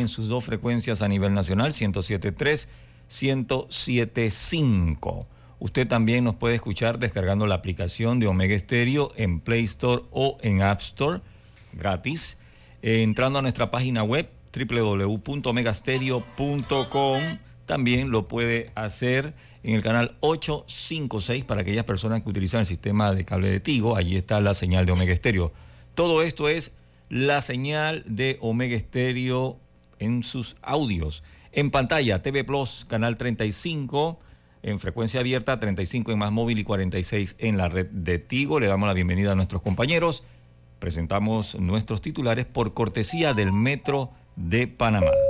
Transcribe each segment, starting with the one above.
En sus dos frecuencias a nivel nacional, 107.3, 107.5. Usted también nos puede escuchar descargando la aplicación de Omega Stereo en Play Store o en App Store, gratis, eh, entrando a nuestra página web www.omegastereo.com. También lo puede hacer en el canal 856 para aquellas personas que utilizan el sistema de cable de Tigo. Allí está la señal de Omega Stereo. Todo esto es la señal de Omega Stereo en sus audios. En pantalla, TV Plus, canal 35, en frecuencia abierta, 35 en más móvil y 46 en la red de Tigo. Le damos la bienvenida a nuestros compañeros. Presentamos nuestros titulares por cortesía del Metro de Panamá.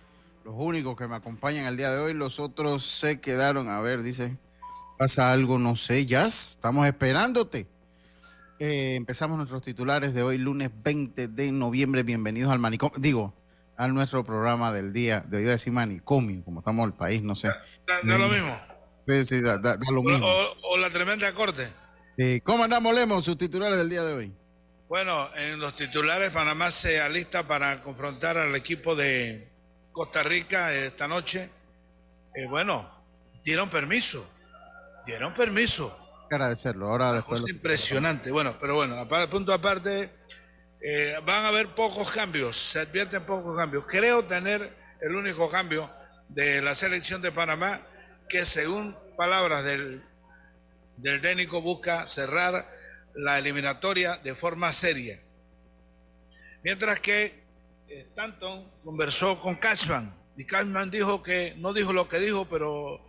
los únicos que me acompañan el día de hoy, los otros se quedaron. A ver, dice, pasa algo, no sé, Jazz, estamos esperándote. Eh, empezamos nuestros titulares de hoy, lunes 20 de noviembre. Bienvenidos al manicomio, digo, a nuestro programa del día. De hoy a decir manicomio, como estamos en el país, no sé. Da, da lo mismo. Sí, da, lo mismo. o- o la tremenda corte. Eh, ¿Cómo andamos, Lemo? Sus titulares del día de hoy. Bueno, en los titulares Panamá se alista para confrontar al equipo de Costa Rica esta noche. Eh, bueno, dieron permiso. Dieron permiso. Agradecerlo. Ahora después. Lo- impresionante. Bueno, pero bueno, aparte, punto aparte, eh, van a haber pocos cambios, se advierten pocos cambios. Creo tener el único cambio de la selección de Panamá, que según palabras del, del técnico busca cerrar la eliminatoria de forma seria. Mientras que Stanton conversó con Cashman y Cashman dijo que no dijo lo que dijo, pero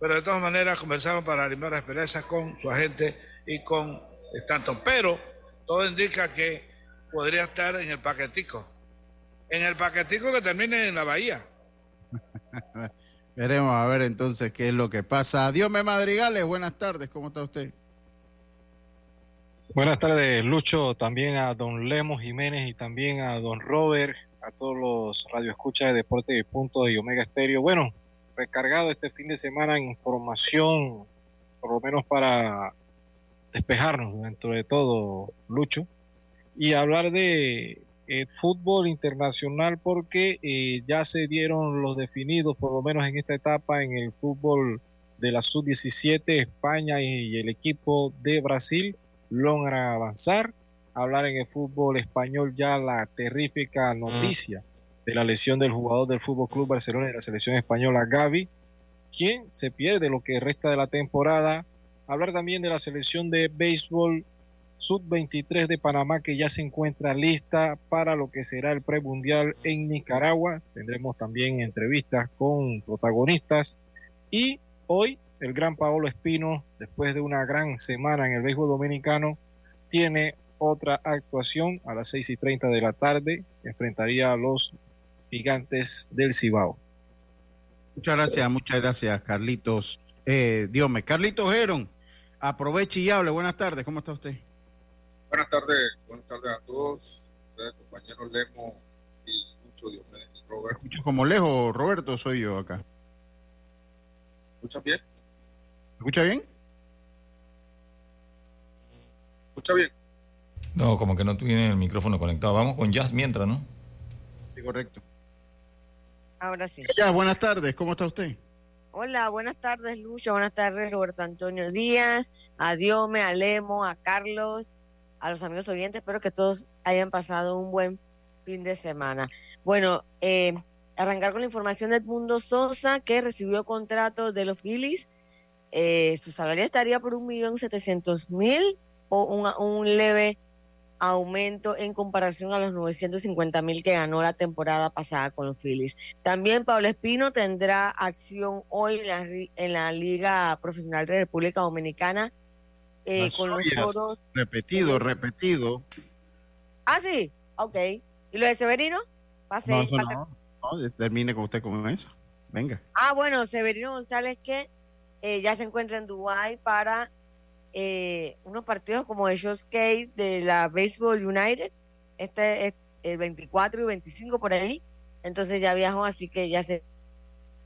pero de todas maneras conversaron para limar las perezas con su agente y con Stanton. Pero todo indica que podría estar en el paquetico. En el paquetico que termine en la bahía. Veremos a ver entonces qué es lo que pasa. Dios me madrigales, buenas tardes, ¿cómo está usted? Buenas tardes, Lucho, también a don Lemos Jiménez y también a don Robert, a todos los radioescuchas de Deporte y Punto y Omega Estéreo. Bueno, recargado este fin de semana en información, por lo menos para despejarnos dentro de todo, Lucho, y hablar de eh, fútbol internacional porque eh, ya se dieron los definidos, por lo menos en esta etapa, en el fútbol de la sub-17, España y el equipo de Brasil logran avanzar. Hablar en el fútbol español ya la terrífica noticia de la lesión del jugador del Fútbol Club Barcelona y de la selección española Gaby, quien se pierde lo que resta de la temporada. Hablar también de la selección de béisbol sub-23 de Panamá que ya se encuentra lista para lo que será el premundial en Nicaragua. Tendremos también entrevistas con protagonistas y hoy el gran Paolo Espino, después de una gran semana en el béisbol dominicano, tiene otra actuación a las 6 y 30 de la tarde. Enfrentaría a los gigantes del Cibao. Muchas gracias, muchas gracias, Carlitos. Eh, Dios me. Carlitos Heron, aproveche y hable. Buenas tardes, ¿cómo está usted? Buenas tardes, buenas tardes a todos, ustedes compañeros Lemo y mucho Dios y Robert. Mucho como lejos, Roberto, soy yo acá. ¿Escucha bien? ¿Se escucha bien? ¿Escucha bien? No, como que no tiene el micrófono conectado. Vamos con Jazz mientras, ¿no? Sí, correcto. Ahora sí. Ya, buenas tardes, ¿cómo está usted? Hola, buenas tardes, Lucho. Buenas tardes, Roberto Antonio Díaz, a Diome, a Lemo, a Carlos, a los amigos oyentes. Espero que todos hayan pasado un buen fin de semana. Bueno, eh, arrancar con la información de Edmundo Sosa, que recibió contrato de los Phillies. Eh, su salario estaría por un millón setecientos mil o un, un leve aumento en comparación a los 950 mil que ganó la temporada pasada con los Phillies. También Pablo Espino tendrá acción hoy en la, en la Liga Profesional de República Dominicana eh, con los toros. Repetido, repetido. Ah, sí, ok. ¿Y lo de Severino? Pase, no, no, no, termine con usted con eso. Venga. Ah, bueno, Severino González que eh, ya se encuentra en Dubái para eh, unos partidos como el Case de la Baseball United, este es el 24 y 25 por ahí, entonces ya viajó, así que ya se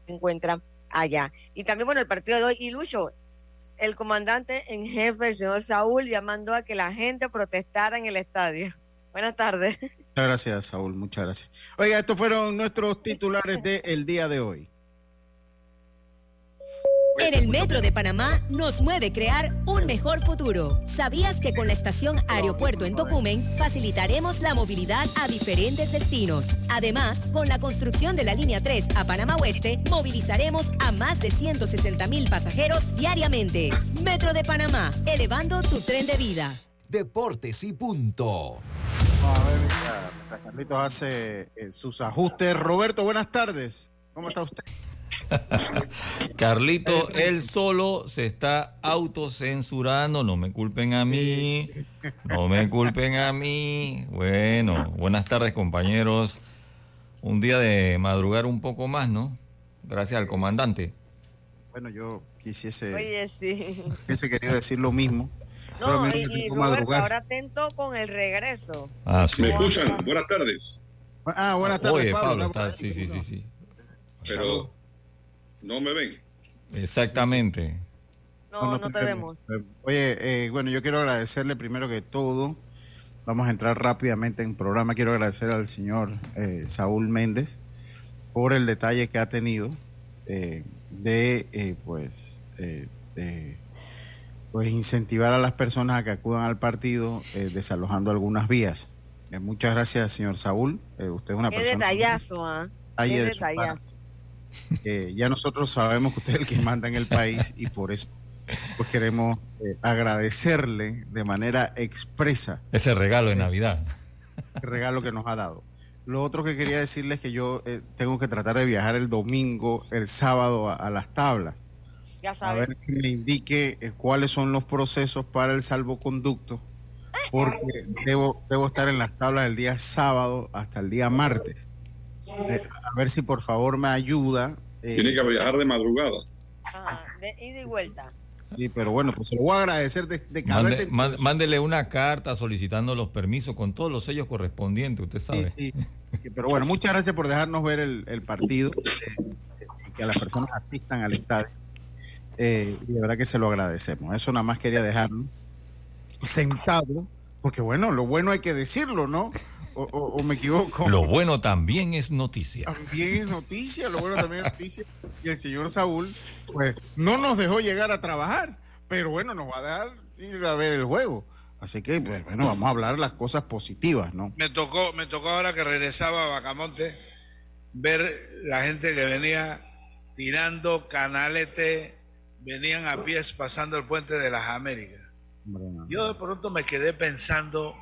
encuentra allá. Y también, bueno, el partido de hoy, y Lucho, el comandante en jefe, el señor Saúl, llamando a que la gente protestara en el estadio. Buenas tardes. Muchas gracias, Saúl, muchas gracias. Oiga, estos fueron nuestros titulares del día de hoy. En el Metro de Panamá nos mueve crear un mejor futuro. ¿Sabías que con la estación Aeropuerto en Tocumen facilitaremos la movilidad a diferentes destinos? Además, con la construcción de la línea 3 a Panamá Oeste, movilizaremos a más de 160 mil pasajeros diariamente. Metro de Panamá, elevando tu tren de vida. Deportes y punto. Vamos a ver, Carlitos hace eh, sus ajustes. Roberto, buenas tardes. ¿Cómo está usted? Carlito, él solo se está autocensurando. No me culpen a mí. No me culpen a mí. Bueno, buenas tardes, compañeros. Un día de madrugar un poco más, ¿no? Gracias al comandante. Bueno, yo quisiese. Oye, sí. Hubiese querido decir lo mismo. No, y, y Roberto, ahora atento con el regreso. Ah, sí. ¿Me escuchan? Buenas tardes. Ah, buenas tardes, Oye, Pablo. está, sí, sí, sí, sí. Pero no me ven. Exactamente. No, no, te, vemos. Oye, eh, bueno, yo quiero agradecerle primero que todo. Vamos a entrar rápidamente en el programa. Quiero agradecer al señor eh, Saúl Méndez por el detalle que ha tenido eh, de, pues, de, pues, incentivar a las personas a que acudan al partido desalojando algunas vías. muchas gracias, señor Saúl. usted es una Qué persona. Detallazo, ¿ah? Qué detallazo ya nosotros sabemos que usted es el que manda en el país y por eso pues queremos eh, agradecerle de manera expresa ese regalo de Navidad. El regalo que nos ha dado. Lo otro que quería decirles es que yo eh, tengo que tratar de viajar el domingo, el sábado a, las tablas. Ya a ver que me indique eh, cuáles son los procesos para el salvoconducto, porque debo, debo estar en las tablas el día sábado hasta el día martes a ver si por favor me ayuda. Eh, Tiene que viajar de madrugada. Ajá, de ida y vuelta. Sí, pero bueno, pues se lo voy a agradecer de, de Mándele una carta solicitando los permisos con todos los sellos correspondientes, usted sabe. Sí, sí. Pero bueno, muchas gracias por dejarnos ver el, partido eh, y que a las personas asistan al estadio. Eh, y de verdad que se lo agradecemos. Eso nada más quería dejarlo sentado, porque bueno, lo bueno hay que decirlo, ¿no? O, me equivoco. Lo bueno también es noticia. También es noticia, lo bueno también es noticia. Y el señor Saúl, pues, no nos dejó llegar a trabajar, pero bueno, nos va a dar ir a ver el juego. Así que, pues, bueno, vamos a hablar las cosas positivas, ¿no? Me tocó, me tocó ahora que regresaba a Bacamonte ver la gente que venía tirando canalete, venían a pies pasando el puente de las Américas. Yo de pronto me quedé pensando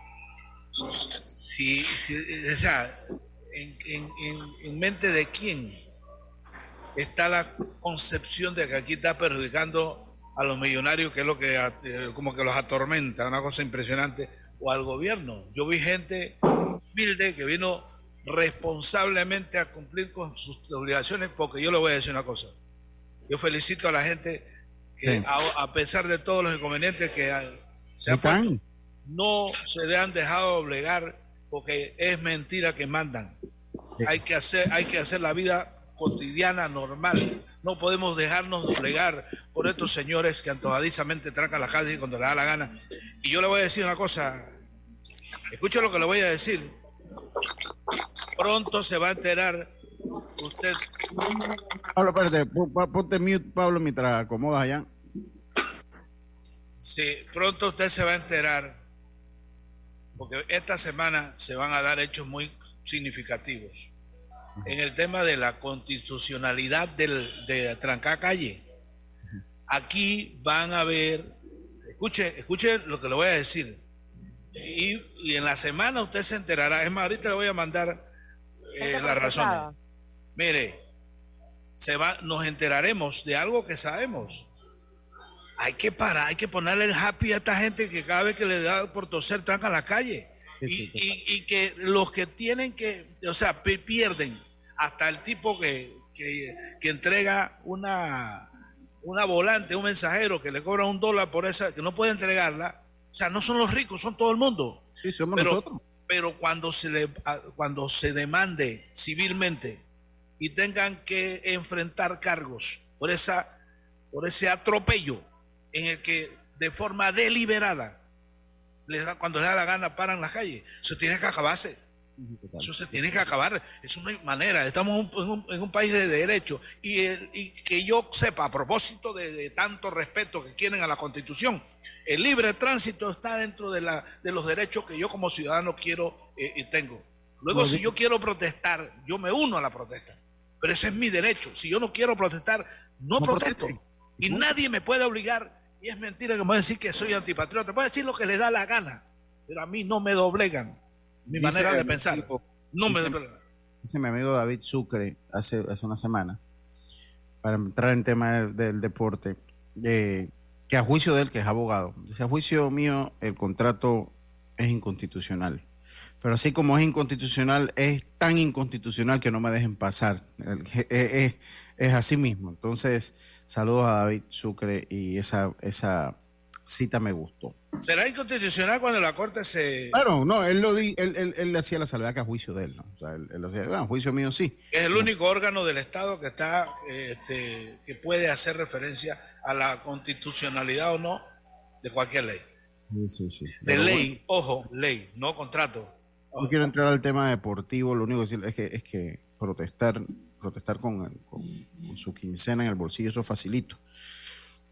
si, o sea, en, mente de quién está la concepción de que aquí está perjudicando a los millonarios, que es lo que eh, como que los atormenta, una cosa impresionante, o al gobierno. Yo vi gente humilde que vino responsablemente a cumplir con sus obligaciones, porque yo le voy a decir una cosa. Yo felicito a la gente que, a, pesar de todos los inconvenientes que se ha puesto, no se le han dejado obligar porque es mentira que mandan. Hay que hacer, hay que hacer la vida cotidiana normal. No podemos dejarnos doblegar por estos señores que antojadizamente trancan la calle cuando le da la gana. Y yo le voy a decir una cosa. Escuche lo que le voy a decir. Pronto se va a enterar usted. Pablo, espérate, ponte mute, Pablo, mientras acomodas allá. Sí, pronto usted se va a enterar, porque esta semana se van a dar hechos muy significativos en el tema de la constitucionalidad del, de Tranca Calle. Aquí van a ver, escuche, escuche lo que le voy a decir. Y, y en la semana usted se enterará. Es más, ahorita le voy a mandar eh, las razones. Mire, se va, nos enteraremos de algo que sabemos. Hay que parar, hay que ponerle el happy a esta gente que cada vez que le da por toser tranca la calle. Y, y, que los que tienen que, o sea, pierden hasta el tipo que, que, entrega una, una volante, un mensajero que le cobra un dólar por esa, que no puede entregarla. O sea, no son los ricos, son todo el mundo. Sí, somos nosotros. Pero cuando se, le, cuando se demande civilmente y tengan que enfrentar cargos por, esa, por ese atropello en el que de forma deliberada cuando les da la gana paran la calle. Eso tiene que acabarse. Eso se tiene que acabar. Eso no hay manera. Estamos en un, país de derecho. Y, que yo sepa, a propósito de, tanto respeto que quieren a la Constitución, el libre tránsito está dentro de, la, de los derechos que yo como ciudadano quiero eh, y tengo. Luego, si yo quiero protestar, yo me uno a la protesta. Pero ese es mi derecho. Si yo no quiero protestar, no, protesto. Y nadie me puede obligar y es mentira que me voy a decir que soy antipatriota. Puede decir lo que le da la gana, pero a mí no me doblegan mi manera de pensar. no me doblegan. Dice mi amigo David Sucre hace, hace una semana, para entrar en tema del, deporte, que a juicio de él, que es abogado, dice, a juicio mío el contrato es inconstitucional. Pero así como es inconstitucional, es tan inconstitucional que no me dejen pasar. Es, es así mismo. Entonces, saludos a David Sucre y esa, esa cita me gustó. ¿Será inconstitucional cuando la Corte se...? Claro, no, él lo di, él, él, él hacía la salvedad que a juicio de él, ¿no? O sea, él, él decía, bueno, juicio mío sí. Es el único órgano del Estado que está, este, que puede hacer referencia a la constitucionalidad o no de cualquier ley. Sí, sí, sí. De ley, ojo, ley, no contrato. No quiero entrar al tema deportivo, lo único que decir es que, es que protestar protestar con, su quincena en el bolsillo, eso facilito.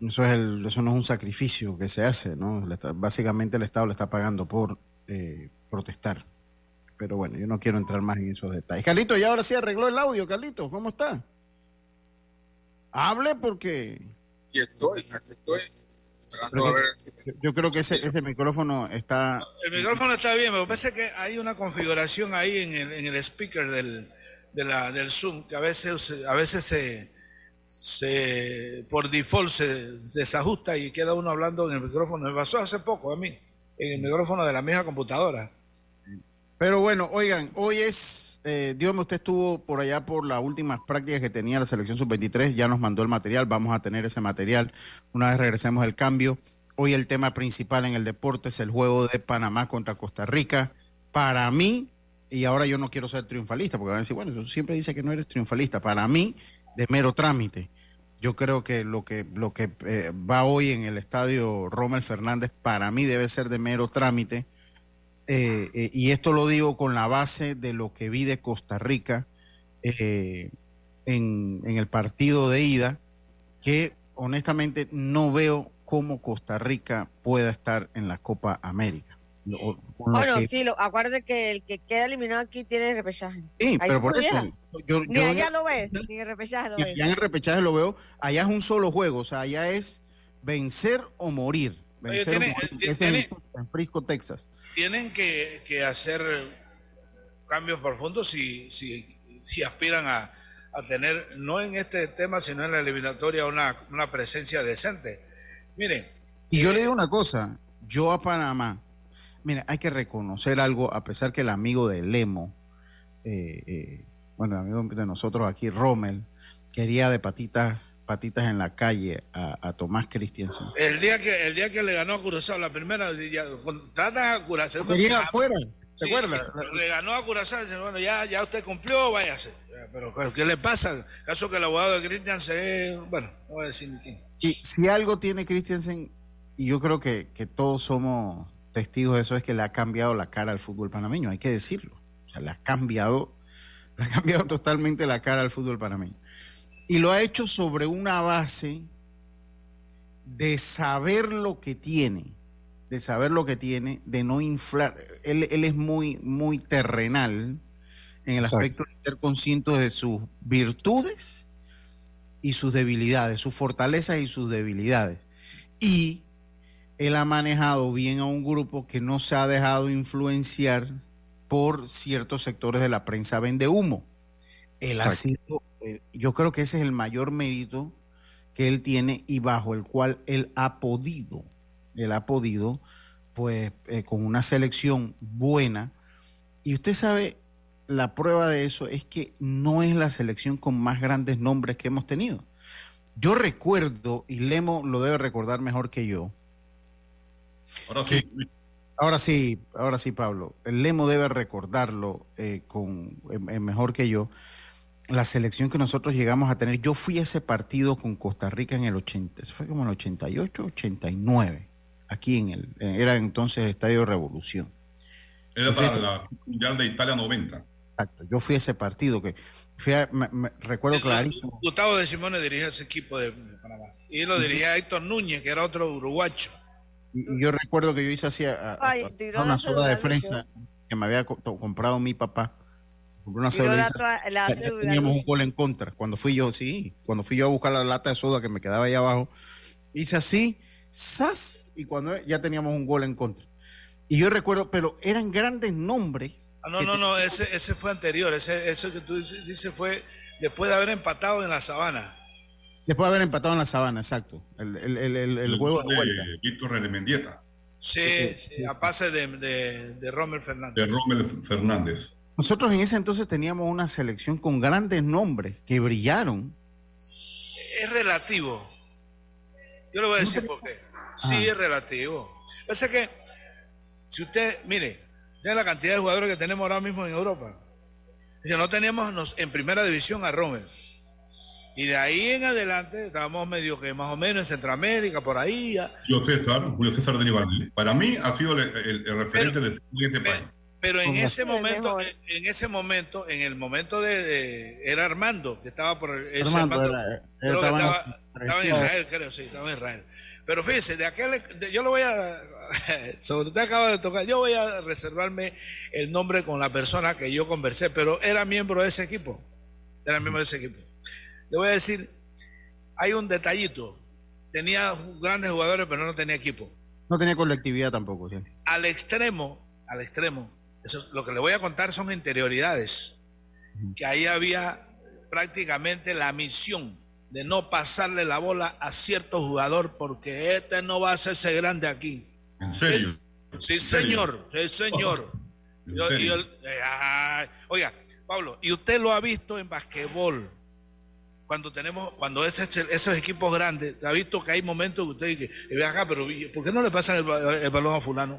Eso, es el, eso no es un sacrificio que se hace, ¿no? básicamente el Estado le está pagando por eh, protestar. Pero bueno, yo no quiero entrar más en esos detalles. Carlito, ya ahora sí arregló el audio, Carlito, ¿cómo está? Hable porque... Aquí estoy, aquí estoy. Yo creo que ese, ese micrófono está... El micrófono está bien, me parece que hay una configuración ahí en el, en el speaker del, de la, del Zoom, que a veces, a veces se, se por default se desajusta y queda uno hablando en el micrófono. Me pasó hace poco a mí, en el micrófono de la misma computadora. Pero bueno, oigan, hoy es, eh, usted estuvo por allá por las últimas prácticas que tenía la selección sub-23, ya nos mandó el material, vamos a tener ese material una vez regresemos el cambio. Hoy el tema principal en el deporte es el juego de Panamá contra Costa Rica. Para mí, y ahora yo no quiero ser triunfalista, porque van a decir, bueno, tú siempre dices que no eres triunfalista. Para mí, de mero trámite. Yo creo que lo que, lo que eh, va hoy en el estadio Rommel Fernández, para mí debe ser de mero trámite. Eh, eh, y esto lo digo con la base de lo que vi de Costa Rica en, en el partido de ida, que honestamente no veo cómo Costa Rica pueda estar en la Copa América bueno, sí, lo, acuérdate que el que queda eliminado aquí tiene repechaje. Sí, pero por eso. Yo, ni allá lo ves, ni en repechaje lo ves. Ya en el repechaje lo veo. Allá es un solo juego, o sea, allá es vencer o morir. Vencer o morir. en, Frisco, Texas. Tienen que, que hacer cambios profundos si, si, si aspiran a, a, tener, no en este tema, sino en la eliminatoria, una, una presencia decente. Miren. Y yo le digo una cosa, yo a Panamá, Mira, hay que reconocer algo, a pesar que el amigo de Lemo, eh, eh, bueno, el amigo de nosotros aquí, Rommel, quería de patitas patitas en la calle a, Tomás Christiansen. El día que el día que le ganó a Curazao, la primera, ya, trata a Curazao. Venía afuera, ¿te acuerdas? Le ganó a Curazao, dice, bueno, ya, ya usted cumplió, váyase. Pero ¿qué le pasa? Caso que el abogado de Christiansen es, bueno, no voy a decir ni quién. Y si algo tiene Christiansen, y yo creo que, que todos somos testigos de eso, es que le ha cambiado la cara al fútbol panameño, hay que decirlo. O sea, le ha cambiado, le ha cambiado totalmente la cara al fútbol panameño. Y lo ha hecho sobre una base de saber lo que tiene, de saber lo que tiene, de no inflar. Él, es muy, muy terrenal en el aspecto de ser consciente de sus virtudes y sus debilidades, sus fortalezas y sus debilidades. Y él ha manejado bien a un grupo que no se ha dejado influenciar por ciertos sectores de la prensa vende humo. Él ha sido eh, yo creo que ese es el mayor mérito que él tiene y bajo el cual él ha podido, él ha podido, pues eh, con una selección buena. Y usted sabe, la prueba de eso es que no es la selección con más grandes nombres que hemos tenido. Yo recuerdo, y Lemo lo debe recordar mejor que yo. Ahora sí. Ahora sí, ahora sí, Pablo. El Lemo debe recordarlo eh, con, mejor que yo la selección que nosotros llegamos a tener. Yo fui a ese partido con Costa Rica en el 80, fue como en el 88, 89, aquí en el, era entonces Estadio Revolución. Era para la Mundial de Italia 90. Exacto, yo fui a ese partido que fui me, recuerdo clarito. Gustavo de Simone dirigía ese equipo de Panamá y lo dirigía Héctor Núñez, que era otro uruguayo. Y, yo recuerdo que yo hice así una soda de fresa que me había comprado mi papá una teníamos un gol en contra. Cuando fui yo, sí, cuando fui yo a buscar la lata de soda que me quedaba ahí abajo, hice así, ¡zas! Y cuando ya teníamos un gol en contra. Y yo recuerdo, pero eran grandes nombres. Ah, no, no, no, ese, ese fue anterior. Ese, ese que tú dices fue después de haber empatado en la sabana. Después de haber empatado en la sabana, exacto. El, el, el, el, juego de, de Víctor de Mendieta. Sí, sí, a pase de, de, de Rommel Fernández. De Rommel Fernández. Nosotros en ese entonces teníamos una selección con grandes nombres que brillaron. Es relativo. Yo le voy a decir por qué. Sí, ah. es relativo. Es que, si usted, mire, ya la cantidad de jugadores que tenemos ahora mismo en Europa. no teníamos en primera división a Rommel. Y de ahí en adelante estábamos medio que más o menos en Centroamérica, por ahí. Julio César, Julio César de Para mí ha sido el, referente del siguiente país. Pero en ese momento, en, ese momento, en el momento de, era Armando, que estaba por Armando, estaba, en Israel, creo, sí, estaba en Israel. Pero fíjese, de aquel, yo lo voy a, sobre usted acaba de tocar, yo voy a reservarme el nombre con la persona que yo conversé, pero era miembro de ese equipo, era miembro de ese equipo. Le voy a decir, hay un detallito, tenía grandes jugadores, pero no tenía equipo. No tenía colectividad tampoco, sí. Al extremo, al extremo, lo que le voy a contar son interioridades, que ahí había prácticamente la misión de no pasarle la bola a cierto jugador porque este no va a hacerse grande aquí. ¿En serio? sí, señor, sí, señor. Eh, oiga, Pablo, y usted lo ha visto en basquetbol. Cuando tenemos, cuando esos equipos grandes, ha visto que hay momentos que usted dice, ve acá, pero ¿por qué no le pasan el balón a fulano?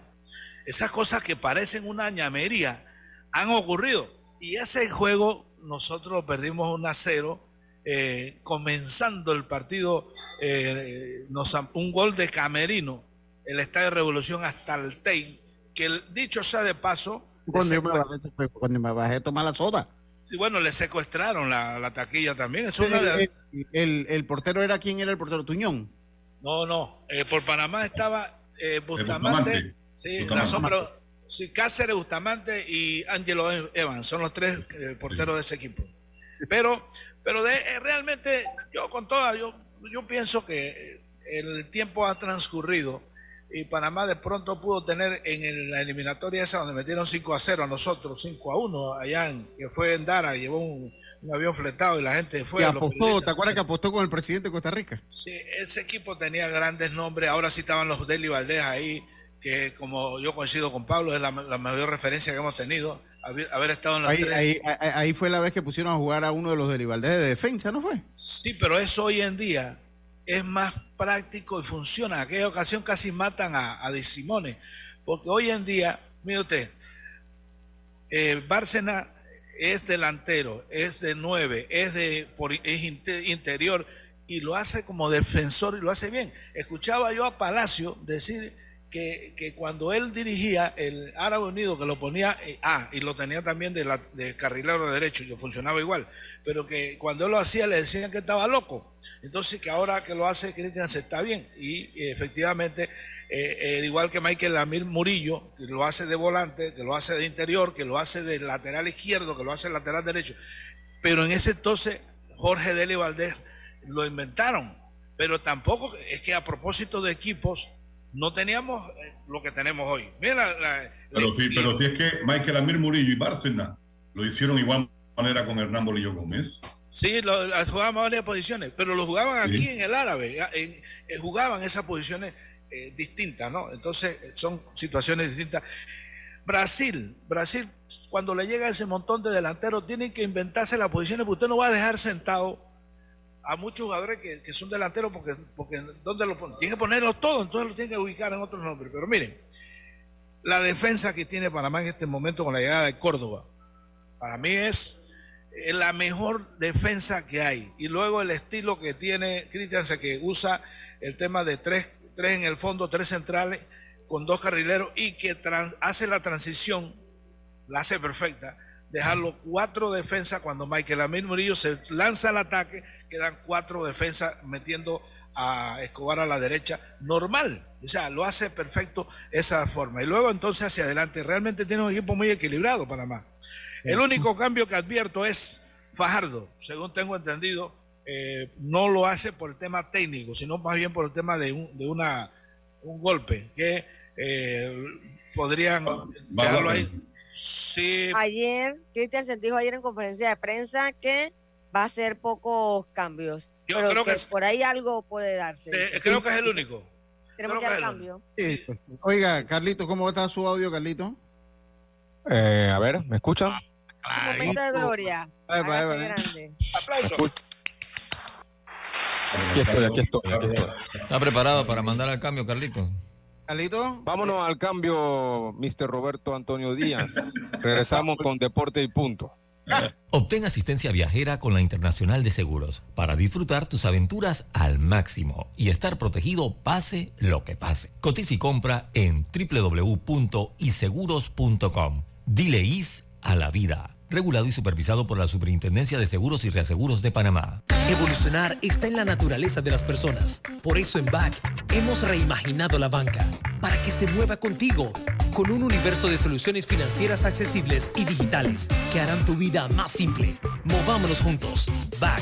Esas cosas que parecen una ñamería han ocurrido. Y ese juego nosotros perdimos un a cero, eh, comenzando el partido, eh, nos, un gol de Camerino, el Estadio de Revolución hasta el Tein, que el, dicho sea de paso... Cuando, yo me bajé, a tomar la soda. Y bueno, le secuestraron la, taquilla también. el, portero era quién era el portero, Tuñón. No, no. Eh, por Panamá estaba Bustamante, Sí, la sombra, sí, Cáceres, Bustamante y Angelo Evans son los tres eh, porteros de ese equipo. Pero, pero de, eh, realmente yo con toda, yo, yo pienso que el tiempo ha transcurrido y Panamá de pronto pudo tener en la eliminatoria esa donde metieron 5 a 0 a nosotros, 5 a 1 allá en, que fue en Dara, llevó un, avión fletado y la gente fue. apostó, ¿te acuerdas que apostó con el presidente de Costa Rica? Sí, ese equipo tenía grandes nombres, ahora sí estaban los Deli Valdés ahí, que como yo coincido con Pablo, es la, mayor referencia que hemos tenido, haber, estado en las ahí, tres. Ahí, fue la vez que pusieron a jugar a uno de los de de defensa, ¿no fue? Sí, pero eso hoy en día es más práctico y funciona. En aquella ocasión casi matan a, a Simone, porque hoy en día, mire usted, Bárcena es delantero, es de nueve, es de por, es interior y lo hace como defensor y lo hace bien. Escuchaba yo a Palacio decir que, cuando él dirigía el Árabe Unido, que lo ponía, eh, ah, y lo tenía también de, la, de carrilero derecho, y funcionaba igual, pero que cuando él lo hacía le decían que estaba loco. Entonces que ahora que lo hace Cristian se está bien. Y, efectivamente, eh, eh, igual que Michael Lamir Murillo, que lo hace de volante, que lo hace de interior, que lo hace de lateral izquierdo, que lo hace de lateral derecho. Pero en ese entonces, Jorge Deli Valdés lo inventaron. Pero tampoco es que a propósito de equipos, no teníamos eh, lo que tenemos hoy. Mira, pero, sí, pero si es que Michael Amir Murillo y Bárcena lo hicieron igual manera con Hernán Bolillo Gómez. Sí, lo, jugaban varias posiciones, pero lo jugaban aquí en el árabe, en, eh, jugaban esas posiciones eh, distintas, ¿no? Entonces son situaciones distintas. Brasil, Brasil, cuando le llega ese montón de delanteros, tienen que inventarse las posiciones, porque usted no va a dejar sentado a muchos jugadores que, son delanteros porque, porque ¿dónde lo ponen? Tiene que ponerlos todos, entonces lo tiene que ubicar en otros nombres. Pero miren, la defensa que tiene Panamá en este momento con la llegada de Córdoba, para mí es la mejor defensa que hay. Y luego el estilo que tiene Cristian, que usa el tema de tres, tres en el fondo, tres centrales, con dos carrileros y que hace la transición, la hace perfecta, dejarlo cuatro defensas cuando Michael Amir Murillo se lanza al ataque quedan cuatro defensas metiendo a Escobar a la derecha, normal, o sea, lo hace perfecto esa forma. Y luego entonces hacia adelante, realmente tiene un equipo muy equilibrado Panamá. El único cambio que advierto es Fajardo, según tengo entendido, eh, no lo hace por el tema técnico, sino más bien por el tema de un, de una, un golpe que eh, podrían dejarlo ahí. Sí. Ayer, Cristian se dijo ayer en conferencia de prensa que va a ser pocos cambios. Yo creo que, por ahí algo puede darse. creo que es el único. Tenemos que hacer cambio. Oiga, Carlito, ¿cómo está su audio, Carlito? Eh, a ver, ¿me escuchan? Un momento de gloria. Aquí estoy, aquí estoy, aquí estoy. ¿Está preparado para mandar al cambio, Carlito? Carlito. Vámonos al cambio, Mr. Roberto Antonio Díaz. Regresamos con Deporte y Punto. Obtén asistencia viajera con la Internacional de Seguros para disfrutar tus aventuras al máximo y estar protegido pase lo que pase. Cotiza y compra en www.iseguros.com. Dile is a la vida regulado y supervisado por la Superintendencia de Seguros y Reaseguros de Panamá. Evolucionar está en la naturaleza de las personas. Por eso en BAC hemos reimaginado la banca para que se mueva contigo, con un universo de soluciones financieras accesibles y digitales que harán tu vida más simple. Movámonos juntos. BAC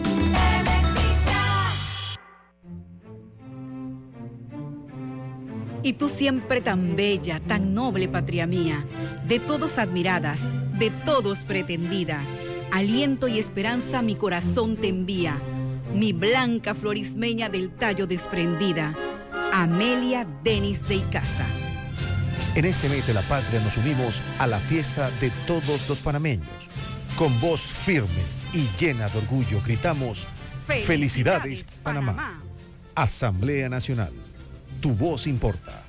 Y tú siempre tan bella, tan noble, patria mía, de todos admiradas, de todos pretendida, aliento y esperanza mi corazón te envía, mi blanca florismeña del tallo desprendida, Amelia Denis de Icaza. En este mes de la patria nos unimos a la fiesta de todos los panameños. Con voz firme y llena de orgullo gritamos, Felicidades, Panamá. Asamblea Nacional tu voz importa.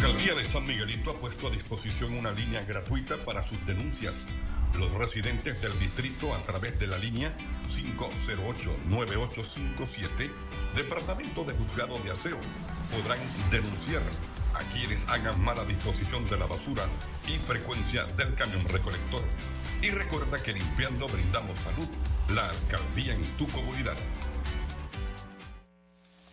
La alcaldía de San Miguelito ha puesto a disposición una línea gratuita para sus denuncias. Los residentes del distrito a través de la línea 508-9857, Departamento de Juzgado de Aseo, podrán denunciar a quienes hagan mala disposición de la basura y frecuencia del camión recolector. Y recuerda que limpiando brindamos salud, la alcaldía en tu comunidad.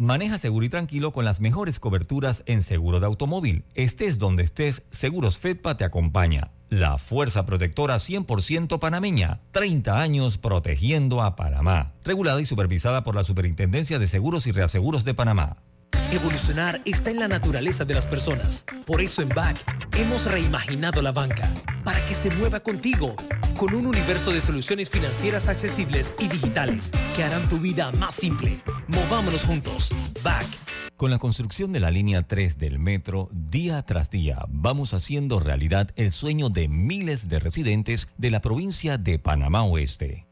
Maneja seguro y tranquilo con las mejores coberturas en seguro de automóvil. Estés donde estés, Seguros Fedpa te acompaña. La fuerza protectora 100% panameña. 30 años protegiendo a Panamá. Regulada y supervisada por la Superintendencia de Seguros y Reaseguros de Panamá. Evolucionar está en la naturaleza de las personas. Por eso en BAC hemos reimaginado la banca para que se mueva contigo con un universo de soluciones financieras accesibles y digitales que harán tu vida más simple. Movámonos juntos. BAC. Con la construcción de la línea 3 del metro, día tras día vamos haciendo realidad el sueño de miles de residentes de la provincia de Panamá Oeste.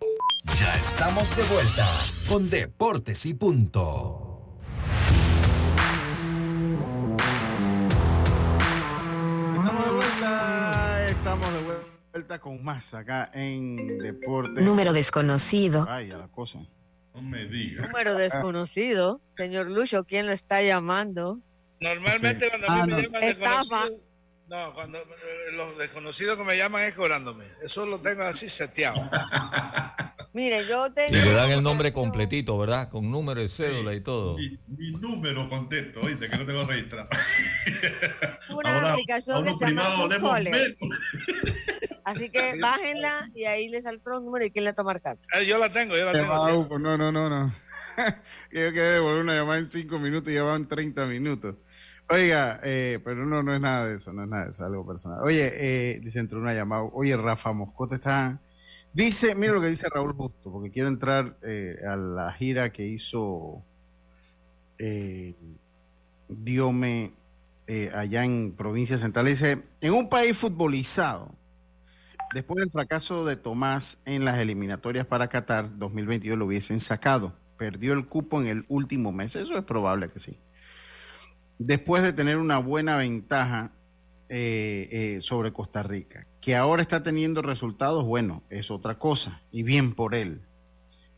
Ya estamos de vuelta con Deportes y Punto. Vuelta con más acá en Deportes. Número desconocido. Ay, a la cosa. No me diga. Número desconocido. Señor Lucho, ¿quién lo está llamando? Normalmente Sí. cuando a mí Ah, me no. llaman Estafa. desconocido, no, cuando eh, los desconocidos que me llaman es cobrándome. Eso lo tengo así seteado. Mire, yo Y tengo... le dan el nombre completito, ¿verdad? Con número de cédula y todo. Mi número contento, oíste, que no tengo registrado. una Ahora, aplicación a que se llama. Así que bájenla y ahí les sale otro número y quién le está marcando. Eh, yo la tengo, yo la tengo. UFO, No, no, no, no. que yo quedé devolver una llamada en cinco minutos y ya van 30 minutos. Oiga, eh, pero no, no es nada de eso, no es nada de eso, es algo personal. Oye, eh, dice, entró una llamada. Oye, Rafa Moscote está. Dice, mira lo que dice Raúl Justo, porque quiero entrar eh, a la gira que hizo eh, Diome eh, allá en Provincia Central. Dice, en un país futbolizado, después del fracaso de Tomás en las eliminatorias para Qatar 2022 lo hubiesen sacado. Perdió el cupo en el último mes. Eso es probable que sí. Después de tener una buena ventaja eh, eh, sobre Costa Rica, que ahora está teniendo resultados, bueno, es otra cosa. Y bien por él.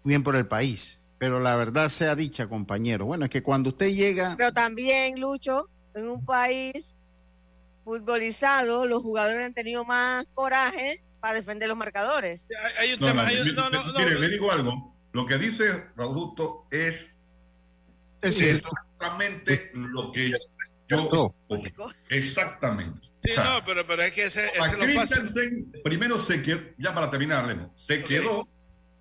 Bien por el país. Pero la verdad sea dicha, compañero. Bueno, es que cuando usted llega... Pero también, Lucho, en un país futbolizado, los jugadores han tenido más coraje para defender los marcadores. Hay un No, tema, no, hay un- mi- no, no, mi- no. mire, le digo algo. Lo que dice Raúl Justo es, Es exactamente lo que yo opino. Exactamente. Sí, O sea, no, pero, pero es que ese, ese lo primero se quedó, ya para terminar, Lemo, se quedó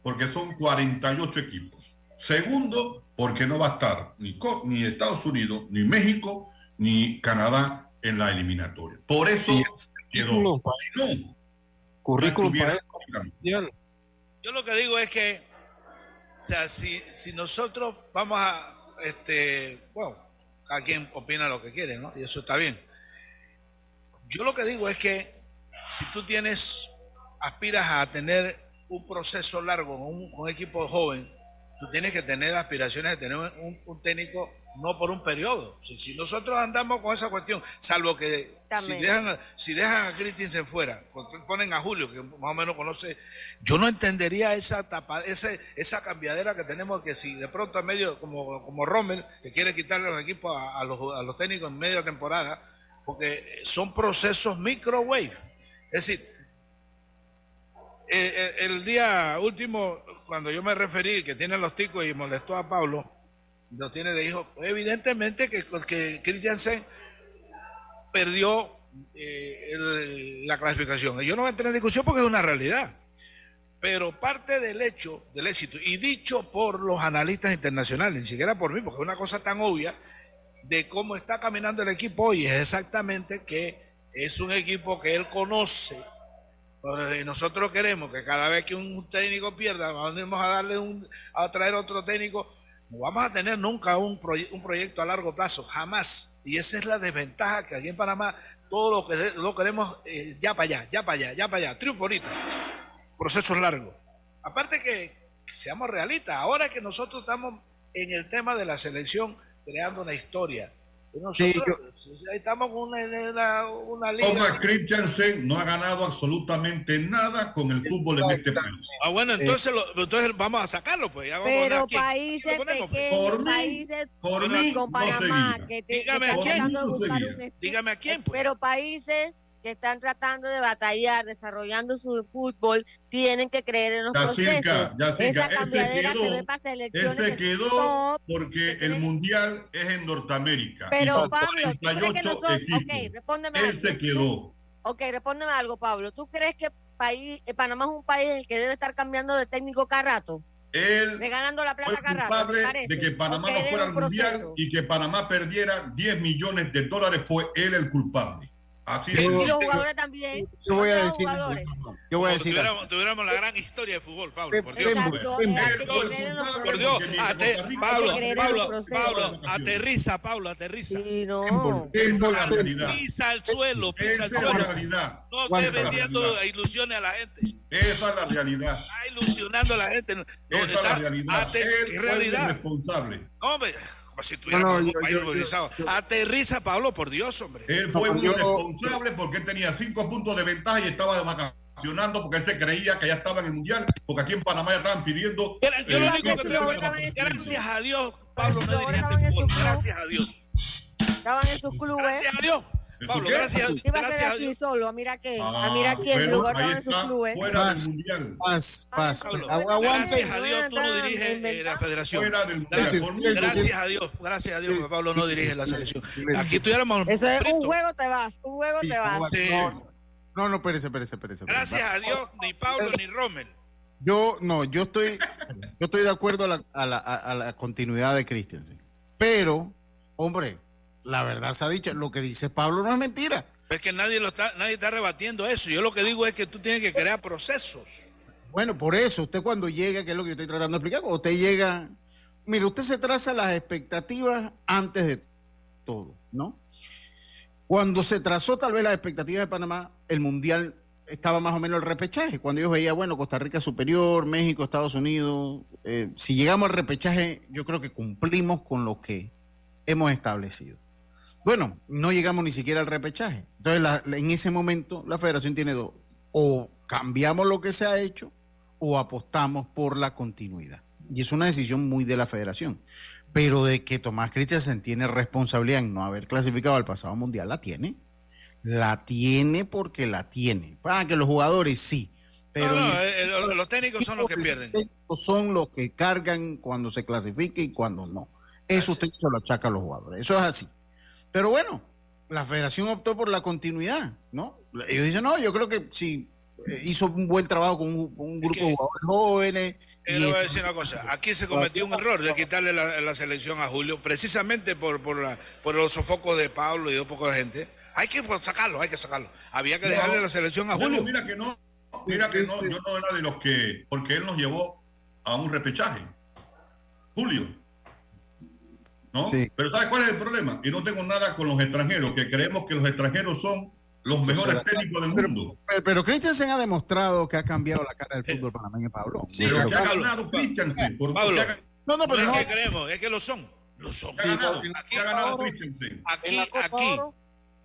porque son 48 equipos. Segundo, porque no va a estar ni, ni Estados Unidos, ni México, ni Canadá en la eliminatoria. Por eso se quedó. currículum Si no, Currículum no para Yo lo que digo es que, o sea, si, si nosotros vamos a, este, bueno, cada quien opina lo que quiere, ¿no? Y eso está bien. Yo lo que digo es que si tú tienes, aspiras a tener un proceso largo con un, con un equipo joven, tú tienes que tener aspiraciones de tener un, un técnico no por un periodo. Si, si nosotros andamos con esa cuestión, salvo que si dejan, a- si dejan a Christensen fuera, ponen a Julio, que más o menos conoce, yo no entendería esa tapa, ese, esa cambiadera que tenemos, que si de pronto en medio, como, como Rommel, que quiere quitarle los equipos a, a los, a los técnicos en media temporada, porque son procesos microwave. Es decir, eh, eh, el día último, cuando yo me referí que tiene los ticos y molestó a Pablo, lo tiene de hijo, evidentemente que, que Christiansen perdió eh, el- la clasificación. Yo no voy a entrar en discusión porque es una realidad. Pero parte del hecho, del éxito, y dicho por los analistas internacionales, ni siquiera por mí, porque es una cosa tan obvia, de cómo está caminando el equipo hoy, es exactamente que es un equipo que él conoce. Y nosotros queremos que cada vez que un técnico pierda, vamos a darle a traer otro técnico, no vamos a tener nunca un, un proyecto a largo plazo, jamás. Y esa es la desventaja que aquí en Panamá todo lo que lo queremos eh, ya para allá, ya para allá, ya para allá, triunfo ahorita, procesos largos. Aparte que seamos realistas, ahora que nosotros estamos en el tema de la selección creando una historia, nosotros ahí estamos con una, una, una liga. Thomas Christiansen no ha ganado absolutamente nada con el fútbol en este país. Ah, bueno, entonces, lo- entonces vamos a sacarlo, pues. Ya vamos Pero a países ¿Quién lo ponemos, pues? pequeños, países por mí, con no Panamá, seguía. que te, Dígame que a quién, no Dígame a quién, pues. Pero países que están tratando de batallar, desarrollando su fútbol, tienen que creer en los Yacirca, procesos. Yacirca, Esa cambiadera que ve quedó, para selecciones se que quedó top, porque el mundial es en Norteamérica. Pero son Pablo, ¿tú crees que 48 nosotros, equipos. ok, respóndeme Él algo. se quedó. Ok, respóndeme algo, Pablo. ¿Tú crees que país, eh, Panamá es un país en el que debe estar cambiando de técnico cada rato? Él Regalando la plata cada rato, ¿te culpable de que Panamá no fuera al un mundial y que Panamá perdiera 10 millones de dólares. Fue él el culpable. Así es. Y los jugadores también. Yo voy a decir, yo voy a decir, tuviéramos, tuviéramos la gran historia de fútbol, Pablo, por Dios. Exacto, Por. Dios, Pablo, Pablo. Pablo, aterriza, Pablo, aterriza. Sí, no. Esa es la realidad. Pisa al suelo, pisa Esa al es la suelo. realidad. No estés es vendiendo ilusiones a la gente. Esa es la realidad. Está ilusionando a la gente. Esa es la realidad. ate- Él ¿Qué fue el realidad? responsable. No, hombre, como si tuviéramos No, no, un yo- país yo- yo- organizado. Aterriza, Pablo, por Dios, hombre. Él fue No, un yo- irresponsable porque él tenía cinco puntos de ventaja y estaba de vacacionando porque él se creía que ya estaba en el mundial, porque aquí en Panamá ya estaban pidiendo. Era- yo eh, lo único que en- gracias a Dios, Pablo no dirigente fútbol. Gracias a Dios. Estaban en sus clubes. Gracias a Dios. ¿Eso Pablo, qué? gracias, Iba a ser aquí Dios. solo, mira quién, a Ah, mira quién, bueno, lugar ahí estaban en sus está, clubes. fuera del mundial. paz, paz. Pablo, gracias a Dios tú no diriges eh, la federación. Fuera del mundial. Gracias, gracias a Dios, gracias a Dios que Pablo no dirige la selección. Aquí tuviéramos Eso es un juego te vas, un juego te vas. Sí. No, no, espérese, espérese, espérese. Gracias a Dios, ni Pablo ni Rommel. Yo, no, yo estoy, yo estoy de acuerdo a la, a la, a- a la continuidad de Christensen. Pero, hombre, la verdad se ha dicho, lo que dice Pablo no es mentira. Es que nadie lo está, nadie está rebatiendo eso. Yo lo que digo es que tú tienes que crear procesos. Bueno, por eso, usted cuando llega, que es lo que yo estoy tratando de explicar, cuando usted llega, mire, usted se traza las expectativas antes de todo, ¿no? Cuando se trazó tal vez las expectativas de Panamá, el Mundial estaba más o menos el repechaje, cuando ellos veían, bueno, Costa Rica superior, México, Estados Unidos, eh, si llegamos al repechaje, yo creo que cumplimos con lo que hemos establecido. Bueno, no llegamos ni siquiera al repechaje. Entonces, la- la- en ese momento, la federación tiene dos. O cambiamos lo que se ha hecho o apostamos por la continuidad. Y es una decisión muy de la federación. Pero de que Tomás Christensen tiene responsabilidad en no haber clasificado al pasado mundial, la tiene. La tiene porque la tiene. Ah, que los jugadores sí. Pero No, no, el- eh, eh, los técnicos son los que pierden. son los que cargan cuando se clasifique y cuando no. Eso usted se lo achaca a los jugadores. Eso es así. Pero bueno, la federación optó por la continuidad, ¿no? Ellos dicen, no, yo creo que si eh, hizo un buen trabajo con un, un grupo de jugadores jóvenes. Yo le voy a decir una cosa, aquí se cometió un error de quitarle la, la selección a Julio, precisamente por, por, la, por los sofocos de Pablo y de un poco de gente. Hay que pues, sacarlo, hay que sacarlo. Había que No, dejarle la selección a Julio. mira que no, mira que no, yo no era de los que, porque él nos llevó a un repechaje. Julio. ¿No? Pero ¿sabes cuál es el problema? Y no tengo nada con los extranjeros, que creemos que los extranjeros son los mejores técnicos del mundo. Pero, pero Christensen ha demostrado que ha cambiado la cara del fútbol panameño, Pablo. Pero que ha ganado Christensen. por- Pablo, que ha- No, no, pero es no. que creemos, es que lo son. Lo son. ha ganado, Aquí, ha ganado Christensen. aquí, aquí,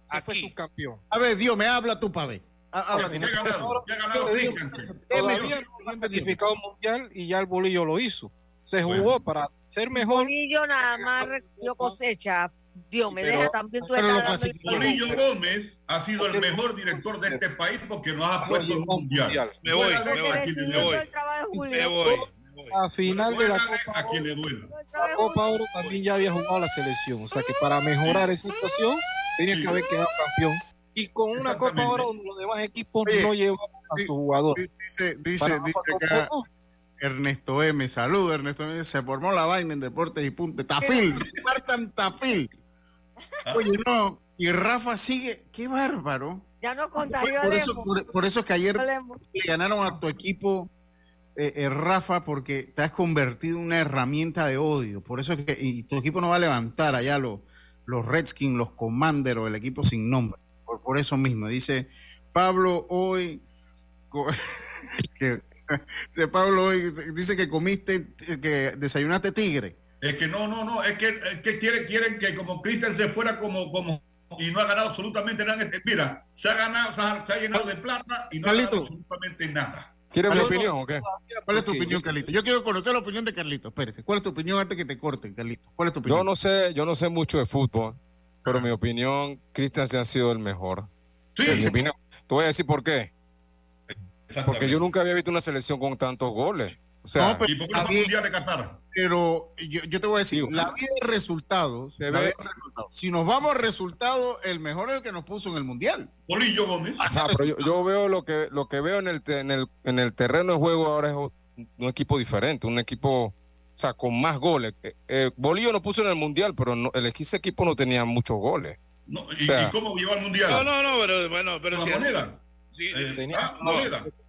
aquí. campeón. A ver, Dios, me habla tú, pa' ver. Ha- ganado, ha ganado Christensen. Todavía no ha clasificado mundial y ya el bolillo lo hizo. Se jugó para ser mejor. Bolillo nada más recogió cosecha. Dios me Pero- deja también tú lo el clasificó. Bolillo Gómez ha sido el mejor director de este país porque nos ha puesto en un mundial. Me voy, me voy, a quien le me voy. Me voy. A final de la Copa a quien le duele. La Copa Oro también ya había jugado la selección. O sea que para mejorar esa situación tenía que haber quedado campeón. Y con una Copa Oro donde los demás equipos no llevan a sus jugadores. Dice, dice, dice poco. Ernesto M. Saludos, Ernesto M. Se formó la vaina en Deportes y Punte. Tafil, repartan Tafil. Oye, no. Y Rafa sigue. Qué bárbaro. Ya no contagió por eso, por, por eso es que ayer le ganaron a tu equipo, eh, eh, Rafa, porque te has convertido en una herramienta de odio. Por eso es que y tu equipo no va a levantar allá los, los Redskins, los Commanders o el equipo sin nombre. Por, por eso mismo. Dice Pablo hoy. que, Pablo hoy dice que comiste, eh, que desayunaste tigre. Es que no, no, no, es que, es que quieren, quieren que como Cristian se fuera como, como y no ha ganado absolutamente nada. este- Mira, se ha ganado, se ha, se ha llenado de plata y no ha ganado absolutamente nada. ¿Quieres mi opinión o qué? ¿Cuál es tu opinión, Carlito? Yo quiero conocer la opinión de Carlito. Espérese. ¿Cuál es tu opinión antes que te corten, Carlito? ¿Cuál es tu opinión? Yo no sé, yo no sé mucho de fútbol, pero mi opinión, Cristian se ha sido el mejor. Sí. Opinión. Te voy a decir por qué. Porque yo nunca había visto una selección con tantos goles. O sea, No, pero- ¿Y por qué no fue mundial de Qatar? Pero yo, yo te voy a decir, la vida de resultados, la ve- vida de resultados. Si nos vamos a resultados, el mejor es el que nos puso en el mundial. Bolillo Gómez. Ajá, pero yo, yo veo lo que lo que veo en el, en el en el terreno de juego ahora es un equipo diferente, un equipo, o sea, con más goles. Eh, eh, Bolillo no puso en el mundial, pero no, el ese equipo no tenía muchos goles. No, O ¿y, sea, y cómo llegó al mundial? No, no, no, pero bueno, pero ¿Con si la moneda? Sí, Eh, ah, No.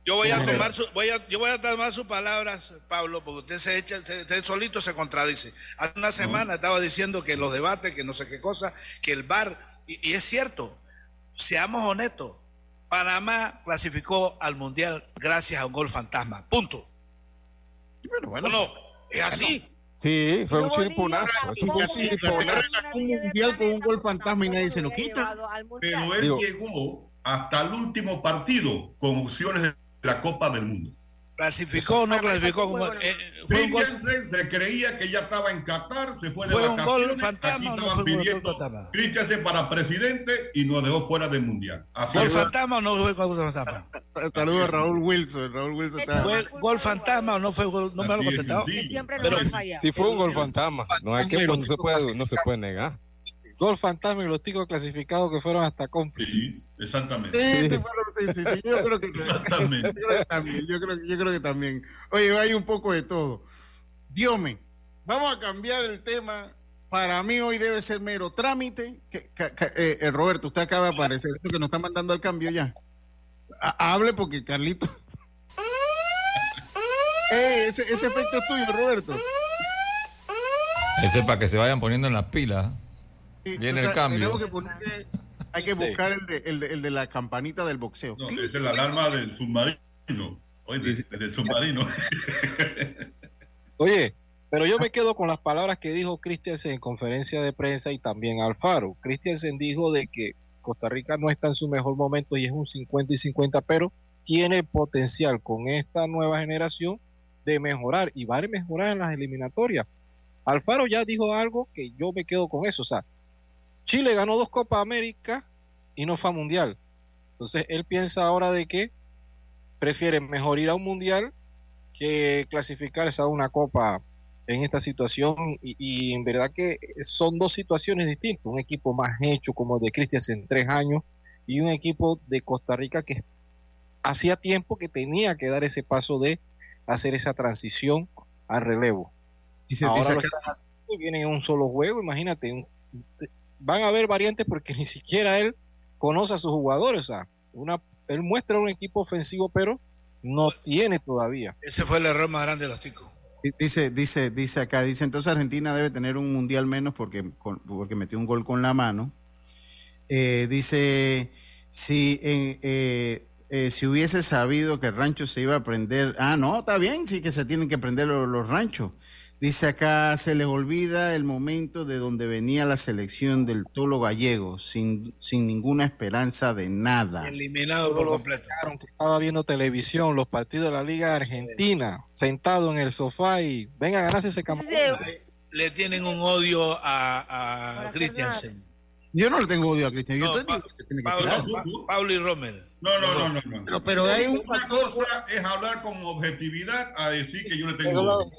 Yo voy a tomar su, voy a, yo voy a tomar sus palabras, Pablo, porque usted se echa, usted, usted solito se contradice. Hace una semana estaba diciendo que los debates, que no sé qué cosa, que el VAR, y, y es cierto, seamos honestos, Panamá clasificó al mundial gracias a un gol fantasma. Punto. bueno, no, no, es así. Sí, fue un eso fue un. Un mundial con un gol fantasma y nadie se lo quita. Pero él Digo- llegó hasta el último partido con opciones de la Copa del Mundo. Clasificó o no clasificó. como- eh, fue un gol, se creía que ya estaba en Qatar, se fue de ¿Fue un gol vacaciones. fantasma Aquí no estaban gol pidiendo? Christensen para presidente y nos dejó fuera del mundial. Así ¿Gol fantasma o no fue gol fantasma? Saludos a Raúl Wilson. Raúl Wilson está. ¿Fue gol fantasma o no fue gol? No me lo es, contestado. sí. Siempre Pero-. Sí fue un gol fantasma. No hay que no se puede no se puede negar. Gol fantasma y los ticos clasificados que fueron hasta cómplices. Sí, exactamente. Sí, sí, bueno, sí, sí, sí, yo creo que Exactamente. yo creo que también, yo creo, yo creo que también. Oye, hay un poco de todo. Diome, vamos a cambiar el tema. Para mí hoy debe ser mero trámite. Que- eh, eh, Roberto, usted acaba de aparecer, esto que nos está mandando al cambio ya. Ha- hable porque Carlito. Eh, ese, ese efecto es tuyo, Roberto. Ese es para que se vayan poniendo en las pilas. Viene o sea, el cambio. Tenemos que ponerle- hay que buscar el, de, el, de, el de la campanita del boxeo. No, es la alarma del submarino. Oye, de- del submarino. Oye, pero yo me quedo con las palabras que dijo Christiansen en conferencia de prensa y también Alfaro. Christiansen dijo de que Costa Rica no está en su mejor momento y es un 50 y 50, pero tiene el potencial con esta nueva generación de mejorar y va a mejorar en las eliminatorias. Alfaro ya dijo algo que yo me quedo con eso. O sea, Chile ganó dos Copas América y no fue a Mundial. Entonces él piensa ahora de que prefiere mejor ir a un Mundial que clasificarse a una Copa en esta situación. Y, y en verdad que son dos situaciones distintas. Un equipo más hecho como el de Christiansen en tres años y un equipo de Costa Rica que hacía tiempo que tenía que dar ese paso de hacer esa transición al relevo. Ahora lo están haciendo y vienen en un solo juego, imagínate, van a haber variantes porque ni siquiera él conoce a sus jugadores, o sea, una, él muestra un equipo ofensivo, pero no tiene todavía. Ese fue el error más grande de los ticos. Dice, dice, dice acá, dice entonces Argentina debe tener un mundial menos porque, porque metió un gol con la mano. Eh, dice, si, eh, eh, si hubiese sabido que el rancho se iba a prender, ah, no, está bien, sí que se tienen que prender los ranchos. Dice acá, se les olvida el momento de donde venía la selección del Tolo Gallego, sin, sin ninguna esperanza de nada. Eliminado por completo. Que estaba viendo televisión, los partidos de la Liga Argentina, sentado en el sofá y venga a ganarse ese campeonato. Le tienen un odio a, a Christiansen. Yo no le tengo odio a Cristian. Yo Pablo, y Rommel. No, no, no, no. no. Pero, hay una cosa es hablar con objetividad a decir que yo le tengo odio.